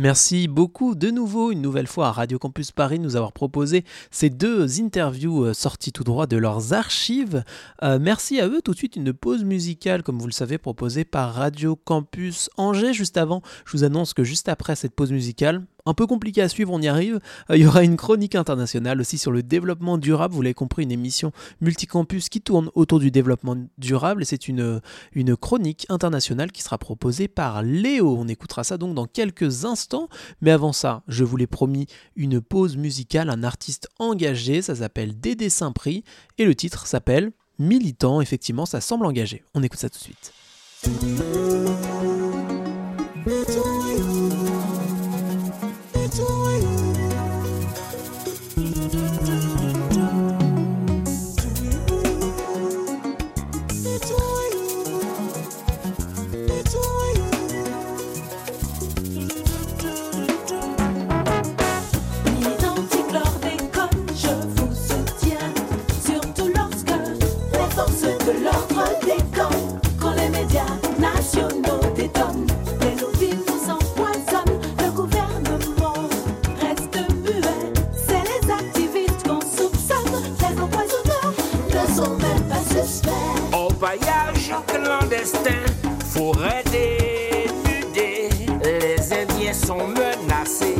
Merci beaucoup de nouveau, une nouvelle fois à Radio Campus Paris, nous avoir proposé ces deux interviews euh, sorties tout droit de leurs archives. Euh, merci à eux. Tout de suite, une pause musicale, comme vous le savez, proposée par Radio Campus Angers. Juste avant, je vous annonce que juste après cette pause musicale, un peu compliqué à suivre, on y arrive. Euh, il y aura une chronique internationale aussi sur le développement durable. Vous l'avez compris, une émission multicampus qui tourne autour du développement durable. C'est une, une chronique internationale qui sera proposée par Léo. On écoutera ça donc dans quelques instants. Mais avant ça, je vous l'ai promis, une pause musicale, un artiste engagé. Ça s'appelle Dédé Saint-Prix. Et le titre s'appelle Militant. Effectivement, ça semble engagé. On écoute ça tout de suite. Forêt dénudée, les Indiens sont menacés,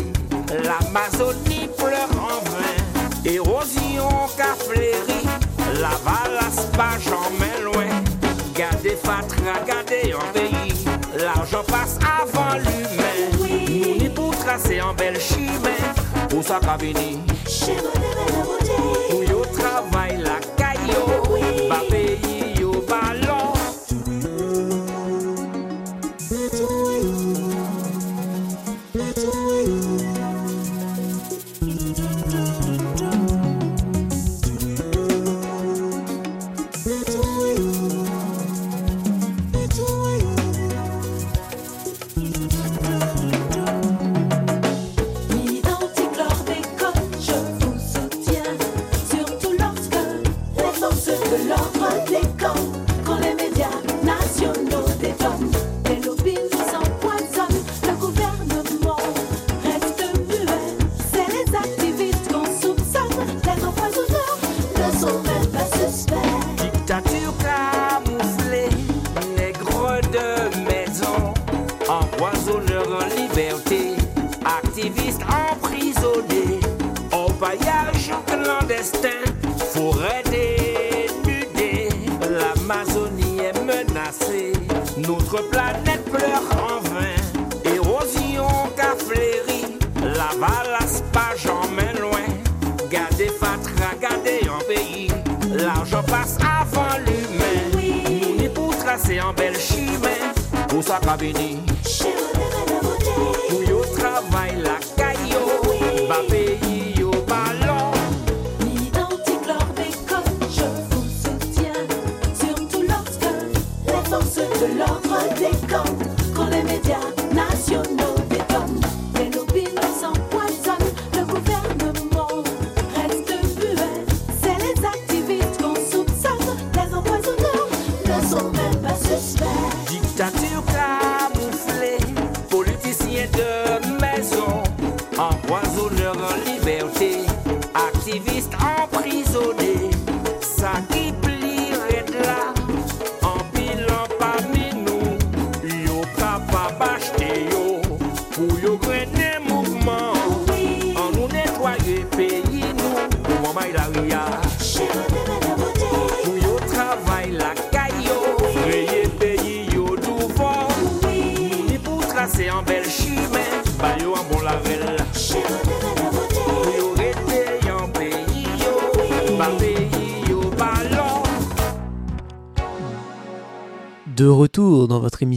l'Amazonie pleure en vain, érosion qu'a fléri, la valasse pas jamais loin, gardez fatra, gardez en pays, l'argent passe avant l'humain, nous n'y pour tracer en belle chimée, pour ça qu'a venu, pour travail la caillou, ba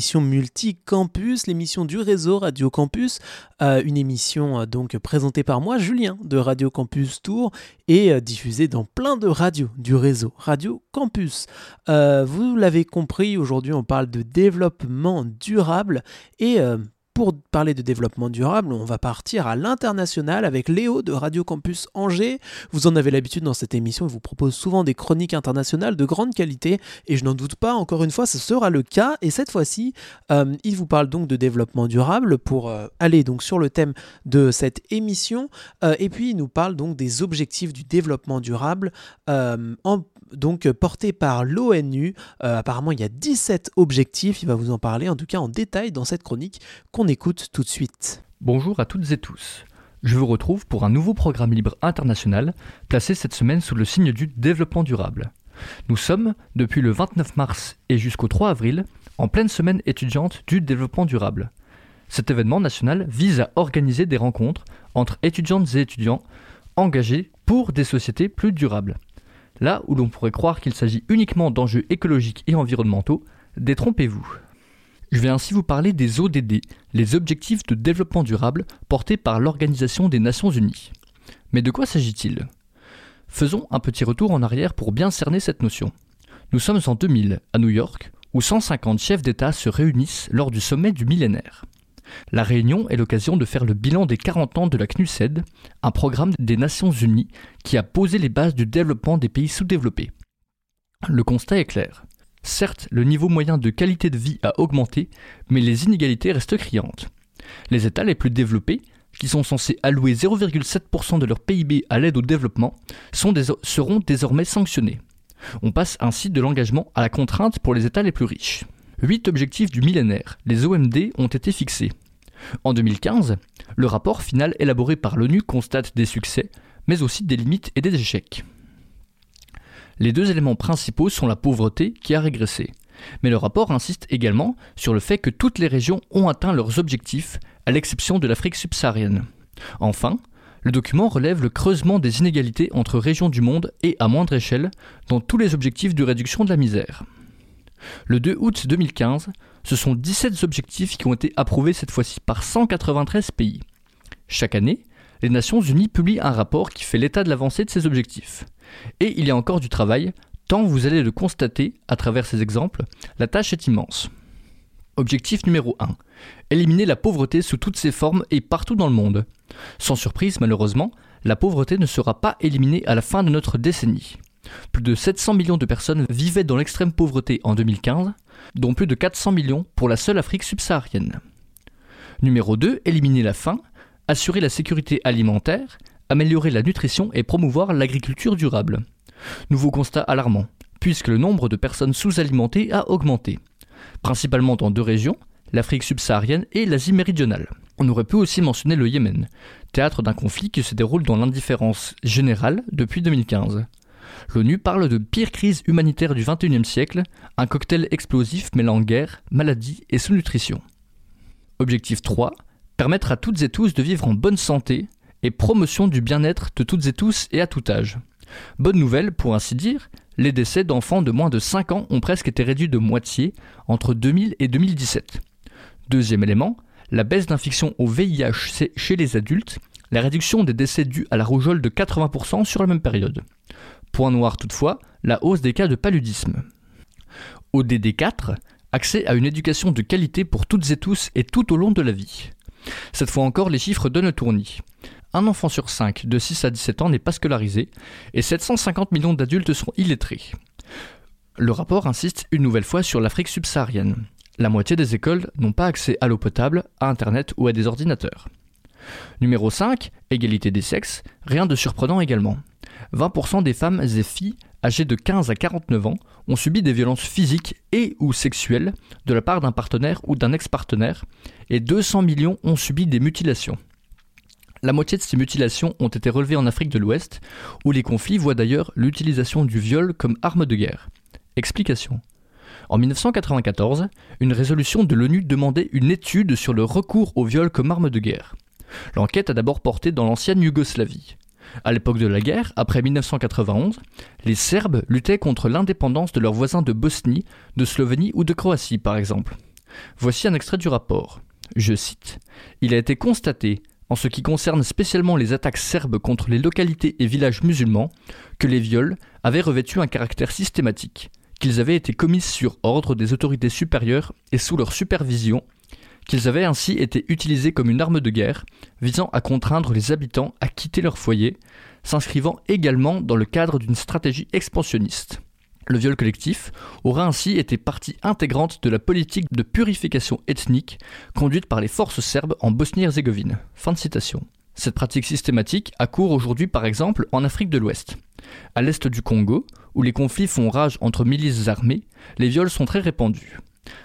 retour dans votre émission Multicampus, l'émission du réseau Radio Campus, euh, une émission euh, donc présentée par moi, Julien, de Radio Campus Tour, et euh, diffusée dans plein de radios du réseau Radio Campus. Vous l'avez compris, aujourd'hui on parle de développement durable, et pour parler de développement durable, on va partir à l'international avec Léo de Radio Campus Angers. Vous en avez l'habitude dans cette émission, il vous propose souvent des chroniques internationales de grande qualité et je n'en doute pas, encore une fois, ce sera le cas. Et cette fois-ci, euh, il vous parle donc de développement durable pour euh, aller donc sur le thème de cette émission. Euh, et puis il nous parle donc des objectifs du développement durable en donc porté par l'ONU. apparemment, il y a 17 objectifs. Il va vous en parler, en tout cas en détail, dans cette chronique qu'on écoute tout de suite. Bonjour à toutes et tous. Je vous retrouve pour un nouveau programme libre international placé cette semaine sous le signe du développement durable. Nous sommes, depuis le 29 mars et jusqu'au 3 avril, en pleine semaine étudiante du développement durable. Cet événement national vise à organiser des rencontres entre étudiantes et étudiants engagés pour des sociétés plus durables. Là où l'on pourrait croire qu'il s'agit uniquement d'enjeux écologiques et environnementaux, détrompez-vous. Je vais ainsi vous parler des ODD, les objectifs de développement durable portés par l'Organisation des Nations Unies. Mais de quoi s'agit-il? Faisons un petit retour en arrière pour bien cerner cette notion. Nous sommes en 2000 à New York, où 150 chefs d'État se réunissent lors du sommet du millénaire. La réunion est l'occasion de faire le bilan des 40 ans de la CNUSED, un programme des Nations Unies qui a posé les bases du développement des pays sous-développés. Le constat est clair. Certes, le niveau moyen de qualité de vie a augmenté, mais les inégalités restent criantes. Les États les plus développés qui sont censés allouer 0,7% de leur PIB à l'aide au développement, seront désormais sanctionnés. On passe ainsi de l'engagement à la contrainte pour les États les plus riches. Huit objectifs du millénaire, les OMD, ont été fixés. En 2015, le rapport final élaboré par l'ONU constate des succès, mais aussi des limites et des échecs. Les deux éléments principaux sont la pauvreté qui a régressé. Mais le rapport insiste également sur le fait que toutes les régions ont atteint leurs objectifs à l'exception de l'Afrique subsaharienne. Enfin, le document relève le creusement des inégalités entre régions du monde et à moindre échelle dans tous les objectifs de réduction de la misère. Le 2 août 2015, ce sont 17 objectifs qui ont été approuvés cette fois-ci par 193 pays. Chaque année, les Nations Unies publient un rapport qui fait l'état de l'avancée de ces objectifs. Et il y a encore du travail, tant vous allez le constater à travers ces exemples, la tâche est immense. Objectif numéro 1. Éliminer la pauvreté sous toutes ses formes et partout dans le monde. Sans surprise, malheureusement, la pauvreté ne sera pas éliminée à la fin de notre décennie. Plus de 700 millions de personnes vivaient dans l'extrême pauvreté en 2015, dont plus de 400 millions pour la seule Afrique subsaharienne. Numéro 2. Éliminer la faim, assurer la sécurité alimentaire, améliorer la nutrition et promouvoir l'agriculture durable. Nouveau constat alarmant, puisque le nombre de personnes sous-alimentées a augmenté principalement dans deux régions, l'Afrique subsaharienne et l'Asie méridionale. On aurait pu aussi mentionner le Yémen, théâtre d'un conflit qui se déroule dans l'indifférence générale depuis 2015. L'ONU parle de pire crise humanitaire du XXIe siècle, un cocktail explosif mêlant guerre, maladie et sous-nutrition. Objectif 3. Permettre à toutes et tous de vivre en bonne santé et promotion du bien-être de toutes et tous et à tout âge. Bonne nouvelle, pour ainsi dire, les décès d'enfants de moins de 5 ans ont presque été réduits de moitié entre 2000 et 2017. Deuxième élément, la baisse d'infection au VIH chez les adultes, la réduction des décès dus à la rougeole de 80% sur la même période. Point noir toutefois, la hausse des cas de paludisme. Au DD4, accès à une éducation de qualité pour toutes et tous et tout au long de la vie. Cette fois encore, les chiffres donnent tournis un enfant sur cinq de 6 à 17 ans n'est pas scolarisé et 750 millions d'adultes sont illettrés. Le rapport insiste une nouvelle fois sur l'Afrique subsaharienne. La moitié des écoles n'ont pas accès à l'eau potable, à Internet ou à des ordinateurs. Numéro 5, égalité des sexes, rien de surprenant également. 20% des femmes et filles âgées de 15 à 49 ans ont subi des violences physiques et ou sexuelles de la part d'un partenaire ou d'un ex-partenaire, et 200 millions ont subi des mutilations. La moitié de ces mutilations ont été relevées en Afrique de l'Ouest, où les conflits voient d'ailleurs l'utilisation du viol comme arme de guerre. Explication. En 1994, une résolution de l'ONU demandait une étude sur le recours au viol comme arme de guerre. L'enquête a d'abord porté dans l'ancienne Yougoslavie. À l'époque de la guerre, après 1991, les Serbes luttaient contre l'indépendance de leurs voisins de Bosnie, de Slovénie ou de Croatie par exemple. Voici un extrait du rapport. Je cite Il a été constaté en ce qui concerne spécialement les attaques serbes contre les localités et villages musulmans, que les viols avaient revêtu un caractère systématique, qu'ils avaient été commis sur ordre des autorités supérieures et sous leur supervision, qu'ils avaient ainsi été utilisés comme une arme de guerre visant à contraindre les habitants à quitter leur foyer, s'inscrivant également dans le cadre d'une stratégie expansionniste. Le viol collectif aura ainsi été partie intégrante de la politique de purification ethnique conduite par les forces serbes en Bosnie-Herzégovine. Cette pratique systématique a cours aujourd'hui par exemple en Afrique de l'Ouest. À l'est du Congo, où les conflits font rage entre milices armées, les viols sont très répandus.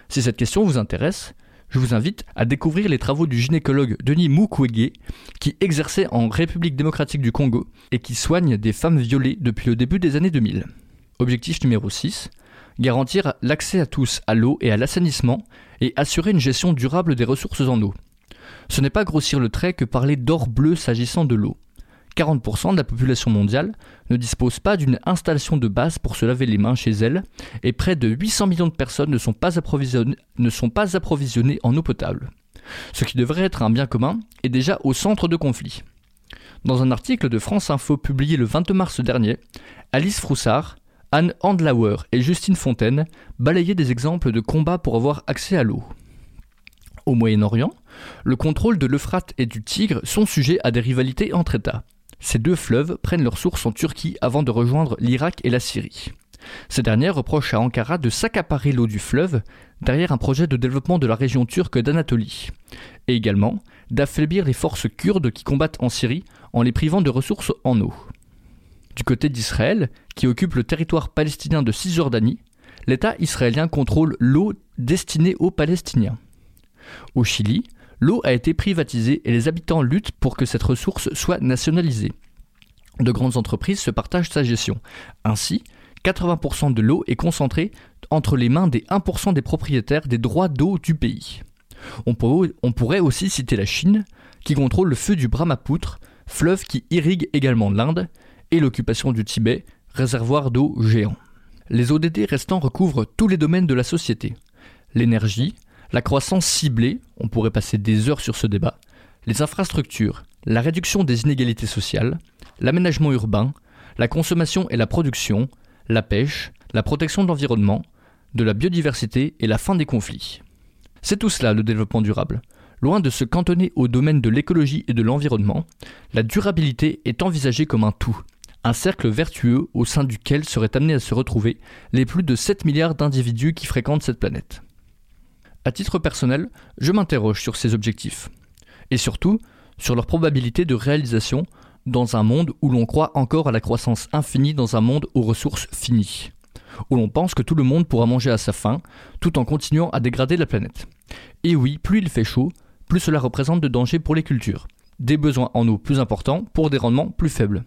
Si cette question vous intéresse, je vous invite à découvrir les travaux du gynécologue Denis Mukwege, qui exerçait en République démocratique du Congo et qui soigne des femmes violées depuis le début des années 2000. Objectif numéro 6 garantir l'accès à tous à l'eau et à l'assainissement et assurer une gestion durable des ressources en eau. Ce n'est pas grossir le trait que parler d'or bleu s'agissant de l'eau. 40% de la population mondiale ne dispose pas d'une installation de base pour se laver les mains chez elle et près de 800 millions de personnes ne sont pas approvisionnées, en eau potable. Ce qui devrait être un bien commun est déjà au centre de conflit. Dans un article de France Info publié le 22 mars dernier, Alice Froussard, Anne Handlauer et Justine Fontaine balayaient des exemples de combats pour avoir accès à l'eau. Au Moyen-Orient, le contrôle de l'Euphrate et du Tigre sont sujets à des rivalités entre États. Ces deux fleuves prennent leur source en Turquie avant de rejoindre l'Irak et la Syrie. Ces dernières reprochent à Ankara de s'accaparer l'eau du fleuve derrière un projet de développement de la région turque d'Anatolie, et également d'affaiblir les forces kurdes qui combattent en Syrie en les privant de ressources en eau. Du côté d'Israël, qui occupe le territoire palestinien de Cisjordanie, l'État israélien contrôle l'eau destinée aux Palestiniens. Au Chili, l'eau a été privatisée et les habitants luttent pour que cette ressource soit nationalisée. De grandes entreprises se partagent sa gestion. Ainsi, 80% de l'eau est concentrée entre les mains des 1% des propriétaires des droits d'eau du pays. On pourrait, aussi citer la Chine, qui contrôle le feu du Brahmapoutre, fleuve qui irrigue également l'Inde, et l'occupation du Tibet, réservoir d'eau géant. Les ODD restants recouvrent tous les domaines de la société. L'énergie, la croissance ciblée, on pourrait passer des heures sur ce débat, les infrastructures, la réduction des inégalités sociales, l'aménagement urbain, la consommation et la production, la pêche, la protection de l'environnement, de la biodiversité et la fin des conflits. C'est tout cela le développement durable. Loin de se cantonner au domaine de l'écologie et de l'environnement, la durabilité est envisagée comme un tout, un cercle vertueux au sein duquel seraient amenés à se retrouver les plus de 7 milliards d'individus qui fréquentent cette planète. À titre personnel, je m'interroge sur ces objectifs, et surtout sur leur probabilité de réalisation dans un monde où l'on croit encore à la croissance infinie dans un monde aux ressources finies, où l'on pense que tout le monde pourra manger à sa faim, tout en continuant à dégrader la planète. Et oui, plus il fait chaud, plus cela représente de dangers pour les cultures, des besoins en eau plus importants pour des rendements plus faibles,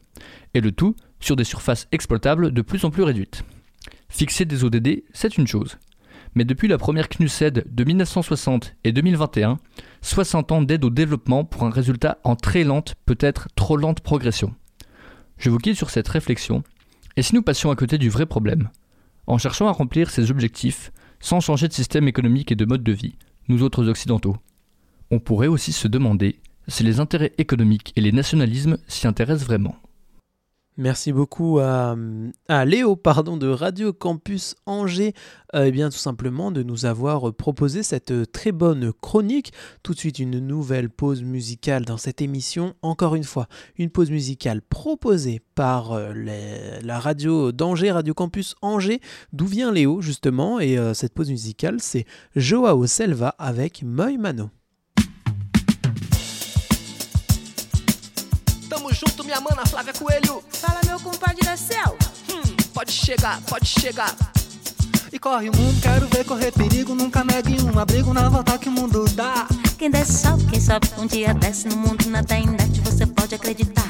et le tout sur des surfaces exploitables de plus en plus réduites. Fixer des ODD, c'est une chose. Mais depuis la première CNUSED de 1960 et 2021, 60 ans d'aide au développement pour un résultat en très lente, peut-être trop lente progression. Je vous quitte sur cette réflexion, et si nous passions à côté du vrai problème, en cherchant à remplir ces objectifs sans changer de système économique et de mode de vie, nous autres occidentaux, on pourrait aussi se demander si les intérêts économiques et les nationalismes s'y intéressent vraiment. Merci beaucoup à, Léo pardon, de Radio Campus Angers, euh, eh bien tout simplement de nous avoir proposé cette très bonne chronique. Tout de suite une nouvelle pause musicale dans cette émission. Encore une fois, une pause musicale proposée par euh, la radio d'Angers, Radio Campus Angers, d'où vient Léo justement. Et euh, cette pause musicale, c'est Joao Selva avec Moi Mano. Minha mana Flávia Coelho. Fala, meu compadre da céu. Hum, pode chegar, pode chegar. E corre o mundo, quero ver correr perigo. Nunca negue um abrigo na volta que o mundo dá. Quem desce sobe, quem sobe um dia desce. No mundo nada é inerte, você pode acreditar.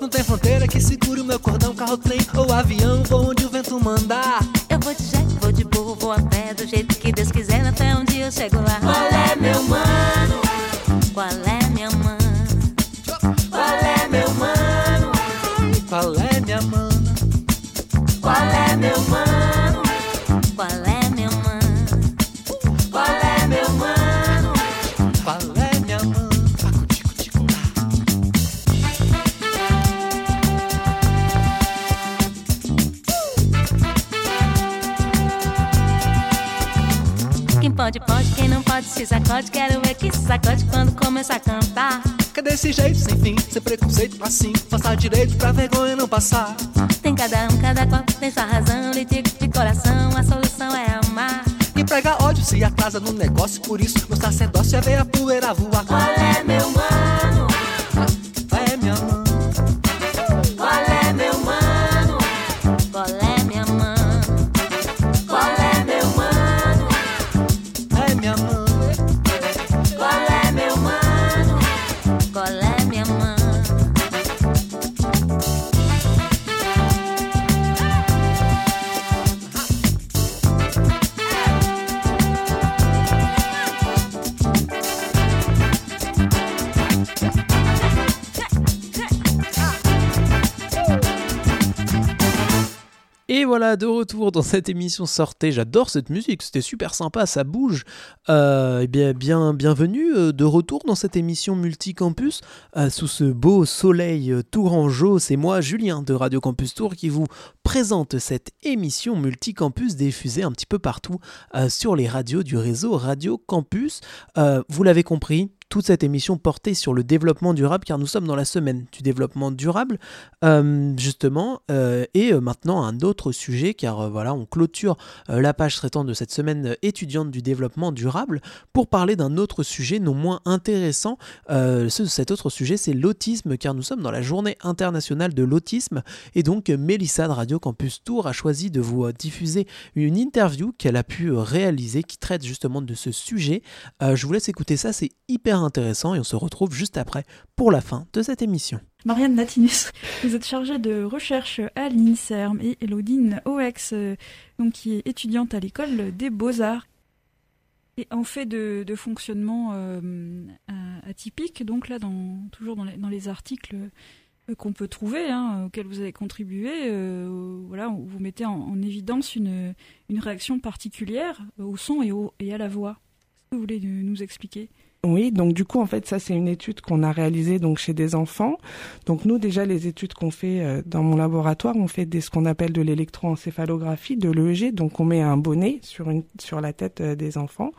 Não tem fronteira que segure o meu cordão, carro, trem ou avião. Vou onde o vento mandar. Eu vou de jet, vou de burro, vou a pé. Do jeito que Deus quiser, até um dia eu chego lá. Qual é, meu mano? Qual é, Pode, pode, quem não pode se sacode. Quero ver que se sacode quando começa a cantar. Que desse jeito, sem fim, sem preconceito, assim. Faça direito pra vergonha não passar. Tem cada um, cada qual tem sua razão. Litigo de coração, a solução é amar. Quem prega ódio se atrasa no negócio, por isso meu sacerdócio é ver a poeira voar. Qual é, meu mano? Et voilà, de retour dans cette émission Sortez. J'adore cette musique, c'était super sympa, ça bouge. Euh, eh bien, bien, bienvenue euh, de retour dans cette émission Multicampus euh, sous ce beau soleil tourangeau. C'est moi, Julien de Radio Campus Tour, qui vous présente cette émission Multicampus diffusée un petit peu partout sur les radios du réseau Radio Campus. Vous l'avez compris, toute cette émission portée sur le développement durable, car nous sommes dans la semaine du développement durable, euh, justement, euh, et euh, maintenant un autre sujet, car voilà, on clôture la page traitant de cette semaine étudiante du développement durable pour parler d'un autre sujet non moins intéressant. Ce- cet autre sujet, c'est l'autisme, car nous sommes dans la journée internationale de l'autisme, et donc Mélissa de Radio Campus Tour a choisi de vous diffuser une interview qu'elle a pu réaliser qui traite justement de ce sujet. Je vous laisse écouter ça, c'est hyper intéressant et on se retrouve juste après pour la fin de cette émission. Marianne Latinus, vous êtes chargée de recherche à l'INSERM et Elodine OX, euh, donc qui est étudiante à l'école des Beaux-Arts. Et en fait de, fonctionnement euh, atypique, donc là, dans, toujours dans les, articles euh, qu'on peut trouver, hein, auxquels vous avez contribué, vous mettez en, en évidence une, réaction particulière au son et, et à la voix. Est-ce que vous voulez nous expliquer? Oui, donc du coup, en fait, ça c'est une étude qu'on a réalisée donc chez des enfants. Donc nous, déjà, les études qu'on fait euh, dans mon laboratoire, on fait ce qu'on appelle de l'électroencéphalographie, de l'EEG. Donc on met un bonnet sur une sur la tête euh, des enfants.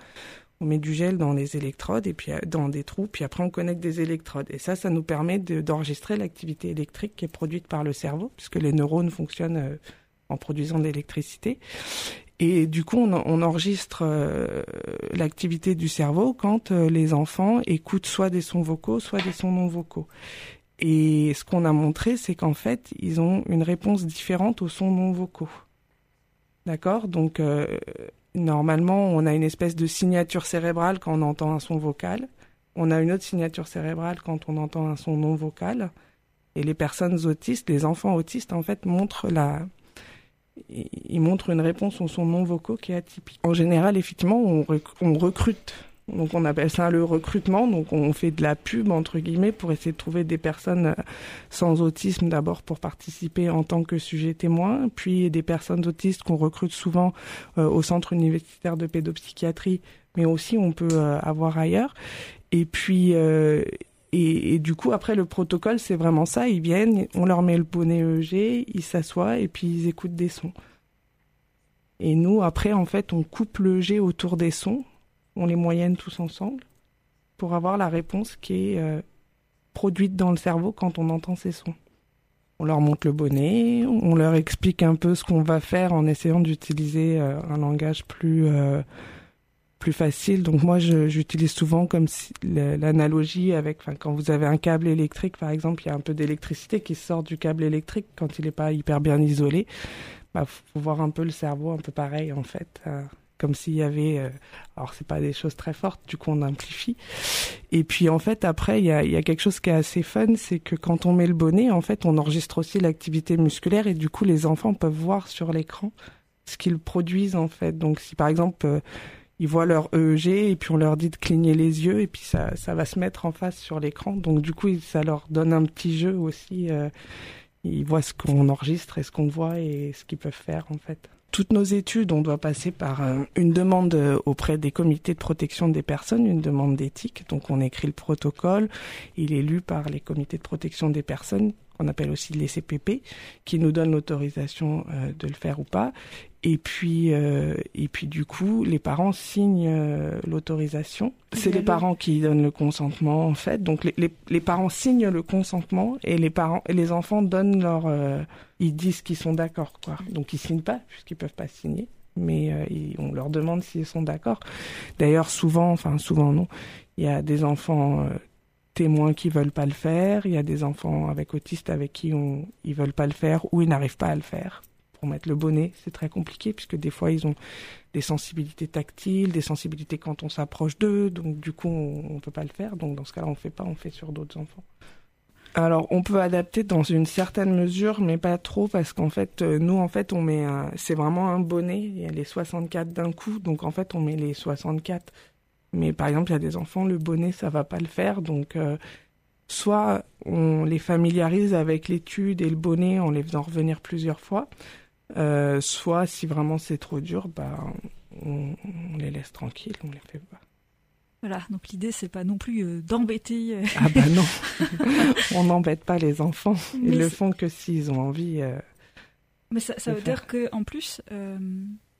On met du gel dans les électrodes et puis euh, dans des trous, puis après on connecte des électrodes. Et ça, ça nous permet de- d'enregistrer l'activité électrique qui est produite par le cerveau, puisque les neurones fonctionnent en produisant de l'électricité. Et du coup, on, enregistre euh, l'activité du cerveau quand euh, les enfants écoutent soit des sons vocaux, soit des sons non vocaux. Et ce qu'on a montré, c'est qu'en fait, ils ont une réponse différente aux sons non vocaux. D'accord? Donc, euh, normalement, on a une espèce de signature cérébrale quand on entend un son vocal. On a une autre signature cérébrale quand on entend un son non vocal. Et les personnes autistes, les enfants autistes, en fait, montrent la, ils montrent une réponse aux sons non vocaux qui est atypique. En général, effectivement, on, rec- on recrute. Donc on appelle ça le recrutement. Donc on fait de la pub entre guillemets pour essayer de trouver des personnes euh, sans autisme d'abord pour participer en tant que sujet témoin, puis des personnes autistes qu'on recrute souvent euh, au centre universitaire de pédopsychiatrie, mais aussi on peut euh, avoir ailleurs. Et puis et, du coup, après, le protocole, c'est vraiment ça. Ils viennent, on leur met le bonnet EEG, ils s'assoient et puis ils écoutent des sons. Et nous, après, en fait, on coupe le G autour des sons, on les moyenne tous ensemble pour avoir la réponse qui est euh, produite dans le cerveau quand on entend ces sons. On leur montre le bonnet, on leur explique un peu ce qu'on va faire en essayant d'utiliser euh, un langage plus euh, plus facile. Donc moi, j'utilise souvent comme si l'analogie avec, enfin, quand vous avez un câble électrique, par exemple, il y a un peu d'électricité qui sort du câble électrique quand il n'est pas hyper bien isolé. Bah, faut voir un peu le cerveau, un peu pareil en fait, euh, comme s'il y avait. euh, alors c'est pas des choses très fortes, du coup on amplifie. Et puis en fait après il y a, y a quelque chose qui est assez fun, c'est que quand on met le bonnet, en fait on enregistre aussi l'activité musculaire et du coup les enfants peuvent voir sur l'écran ce qu'ils produisent en fait. Donc si par exemple euh, ils voient leur EEG et puis on leur dit de cligner les yeux et puis ça, ça va se mettre en face sur l'écran. Donc du coup, ça leur donne un petit jeu aussi. euh, ils voient ce qu'on enregistre et ce qu'on voit et ce qu'ils peuvent faire en fait. Toutes nos études, on doit passer par euh, une demande euh, auprès des comités de protection des personnes, une demande d'éthique. Donc on écrit le protocole, il est lu par les comités de protection des personnes qu'on appelle aussi les CPP, qui nous donnent l'autorisation euh, de le faire ou pas. Et puis, euh, et puis du coup, les parents signent euh, l'autorisation. C'est les parents qui donnent le consentement en fait. Donc les, les, les parents signent le consentement et les parents et les enfants donnent leur, euh, ils disent qu'ils sont d'accord quoi. Donc ils signent pas puisqu'ils peuvent pas signer, mais euh, ils- on leur demande s'ils sont d'accord. D'ailleurs souvent, enfin souvent non, il y a des enfants euh, témoins qui veulent pas le faire, il y a des enfants avec autistes avec qui on, ils veulent pas le faire ou ils n'arrivent pas à le faire pour mettre le bonnet, c'est très compliqué puisque des fois ils ont des sensibilités tactiles, des sensibilités quand on s'approche d'eux, donc du coup on, on peut pas le faire. Donc dans ce cas-là on fait pas, on fait sur d'autres enfants. Alors on peut adapter dans une certaine mesure, mais pas trop parce qu'en fait euh, nous en fait on met c'est vraiment un bonnet, il y a les 64 d'un coup, donc en fait on met les 64. Mais par exemple il y a des enfants le bonnet ça va pas le faire, donc euh, soit on les familiarise avec l'étude et le bonnet en les faisant revenir plusieurs fois, euh, soit si vraiment c'est trop dur, bah, on, on les laisse tranquilles, on les fait pas. Voilà, donc l'idée c'est pas non plus euh, d'embêter. euh, Ah bah non, on n'embête pas les enfants, ils Mais le font que s'ils ont envie. Mais ça, veut faire. dire que en plus,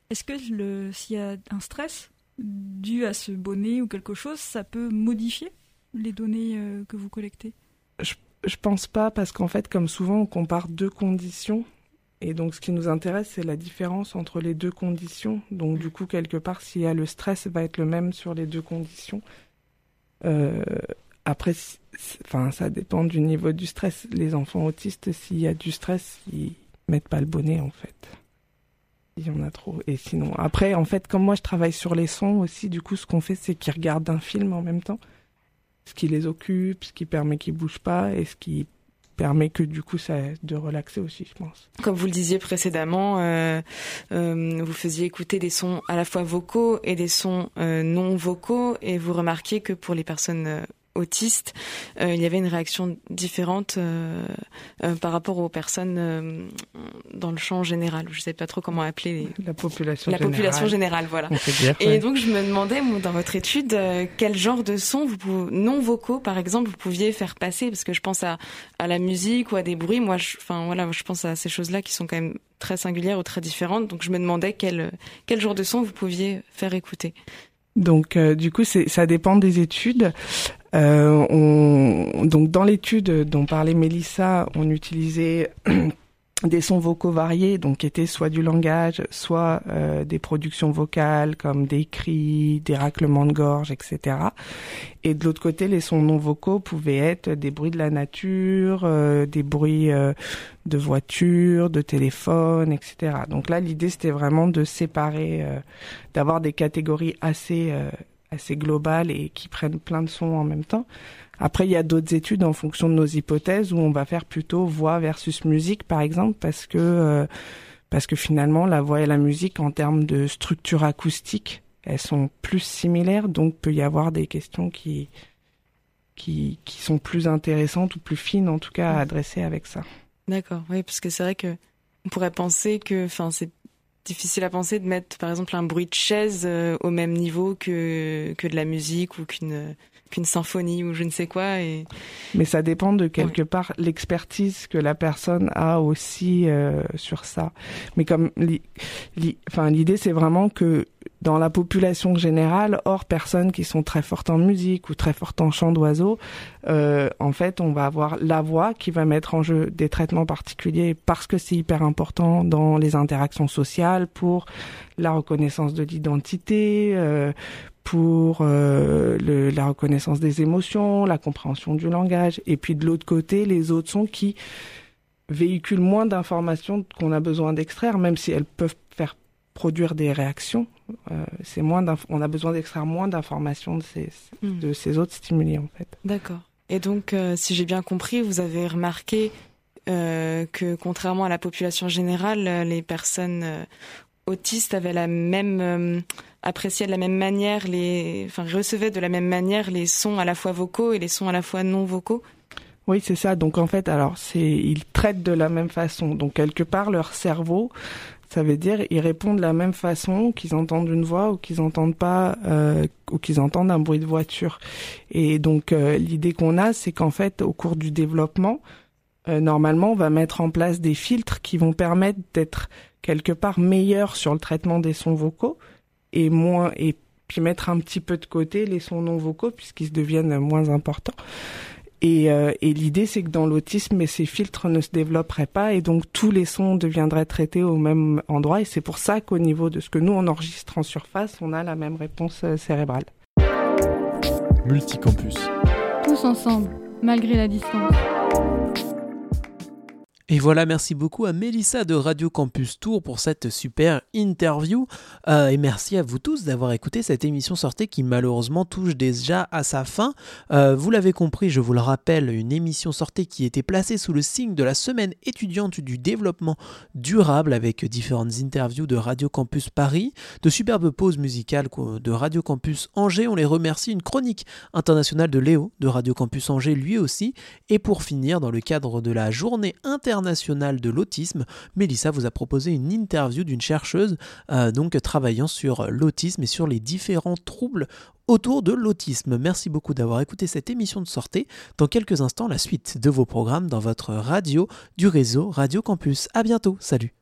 est-ce que le, s'il y a un stress dû à ce bonnet ou quelque chose, ça peut modifier les données euh, que vous collectez? Je, pense pas parce qu'en fait, comme souvent, on compare deux conditions. Et donc, ce qui nous intéresse, c'est la différence entre les deux conditions. Donc, du coup, quelque part, s'il y a le stress, va être le même sur les deux conditions. Euh, après, enfin, ça dépend du niveau du stress. Les enfants autistes, s'il y a du stress, ils mettent pas le bonnet, en fait. Il y en a trop. Et sinon, après, en fait, comme moi, je travaille sur les sons aussi, du coup, ce qu'on fait, c'est qu'ils regardent un film en même temps ce qui les occupe, ce qui permet qu'ils bougent pas et ce qui permet que du coup ça de relaxer aussi, je pense. Comme vous le disiez précédemment, euh, euh, vous faisiez écouter des sons à la fois vocaux et des sons euh, non vocaux, et vous remarquiez que pour les personnes autistes, euh, il y avait une réaction différente euh, euh, par rapport aux personnes dans le champ général. Je ne sais pas trop comment appeler les... la population La générale. population générale, voilà. Dire, et ouais. donc je me demandais, dans votre étude, quel genre de sons vous non vocaux, par exemple, vous pouviez faire passer, parce que je pense à, à la musique ou à des bruits. Moi, je, enfin voilà, je pense à ces choses-là qui sont quand même très singulières ou très différentes. Donc je me demandais quel quel genre de son vous pouviez faire écouter. Donc euh, du coup ça dépend des études. Euh, on, donc dans l'étude dont parlait Mélissa, on utilisait des sons vocaux variés, donc qui étaient soit du langage, soit euh, des productions vocales comme des cris, des raclements de gorge, etc. Et de l'autre côté, les sons non vocaux pouvaient être des bruits de la nature, euh, des bruits euh, de voiture, de téléphone, etc. Donc là, l'idée c'était vraiment de séparer, euh, d'avoir des catégories assez euh, assez globales et qui prennent plein de sons en même temps. Après, il y a d'autres études en fonction de nos hypothèses où on va faire plutôt voix versus musique, par exemple, parce que euh, parce que finalement, la voix et la musique, en termes de structure acoustique, elles sont plus similaires, donc peut y avoir des questions qui qui qui sont plus intéressantes ou plus fines, en tout cas, à adresser avec ça. D'accord, oui, parce que c'est vrai que on pourrait penser que, enfin, c'est difficile à penser de mettre, par exemple, un bruit de chaise euh, au même niveau que que de la musique ou qu'une qu'une symphonie ou je ne sais quoi. Et Mais ça dépend de quelque part l'expertise que la personne a aussi euh, sur ça. Mais comme li- li- enfin l'idée c'est vraiment que dans la population générale, hors personnes qui sont très fortes en musique ou très fortes en chant d'oiseaux, euh, en fait, on va avoir la voix qui va mettre en jeu des traitements particuliers parce que c'est hyper important dans les interactions sociales pour la reconnaissance de l'identité, euh, pour euh, le, la reconnaissance des émotions, la compréhension du langage, et puis de l'autre côté, les autres sons qui véhiculent moins d'informations qu'on a besoin d'extraire, même si elles peuvent faire produire des réactions. Euh, c'est moins on a besoin d'extraire moins d'informations de ces, Hmm. de ces autres stimuli en fait. D'accord. Et donc, euh, si j'ai bien compris, vous avez remarqué euh, que contrairement à la population générale, les personnes autistes avaient la même euh, appréciaient de la même manière les, enfin recevaient de la même manière les sons à la fois vocaux et les sons à la fois non vocaux. Oui, c'est ça. Donc en fait, alors c'est ils traitent de la même façon. Donc quelque part leur cerveau, ça veut dire ils répondent de la même façon qu'ils entendent une voix ou qu'ils entendent pas euh, ou qu'ils entendent un bruit de voiture. Et donc euh, l'idée qu'on a, c'est qu'en fait au cours du développement euh, normalement, on va mettre en place des filtres qui vont permettre d'être quelque part meilleurs sur le traitement des sons vocaux et moins et puis mettre un petit peu de côté les sons non vocaux puisqu'ils deviennent moins importants. Et, euh, et l'idée, c'est que dans l'autisme, ces filtres ne se développeraient pas et donc tous les sons deviendraient traités au même endroit. Et c'est pour ça qu'au niveau de ce que nous, on enregistre en surface, on a la même réponse euh, cérébrale. Multicampus. Tous ensemble, malgré la distance. Et voilà, merci beaucoup à Mélissa de Radio Campus Tour pour cette super interview. Euh, et merci à vous tous d'avoir écouté cette émission sortée qui malheureusement touche déjà à sa fin. Euh, vous l'avez compris, je vous le rappelle, une émission sortée qui était placée sous le signe de la semaine étudiante du développement durable avec différentes interviews de Radio Campus Paris, de superbes pauses musicales de Radio Campus Angers. On les remercie. Une chronique internationale de Léo de Radio Campus Angers lui aussi. Et pour finir, dans le cadre de la journée internationale internationale de l'autisme, Mélissa vous a proposé une interview d'une chercheuse euh, donc travaillant sur l'autisme et sur les différents troubles autour de l'autisme. Merci beaucoup d'avoir écouté cette émission de sortie. Dans quelques instants, la suite de vos programmes dans votre radio du réseau Radio Campus. À bientôt. Salut.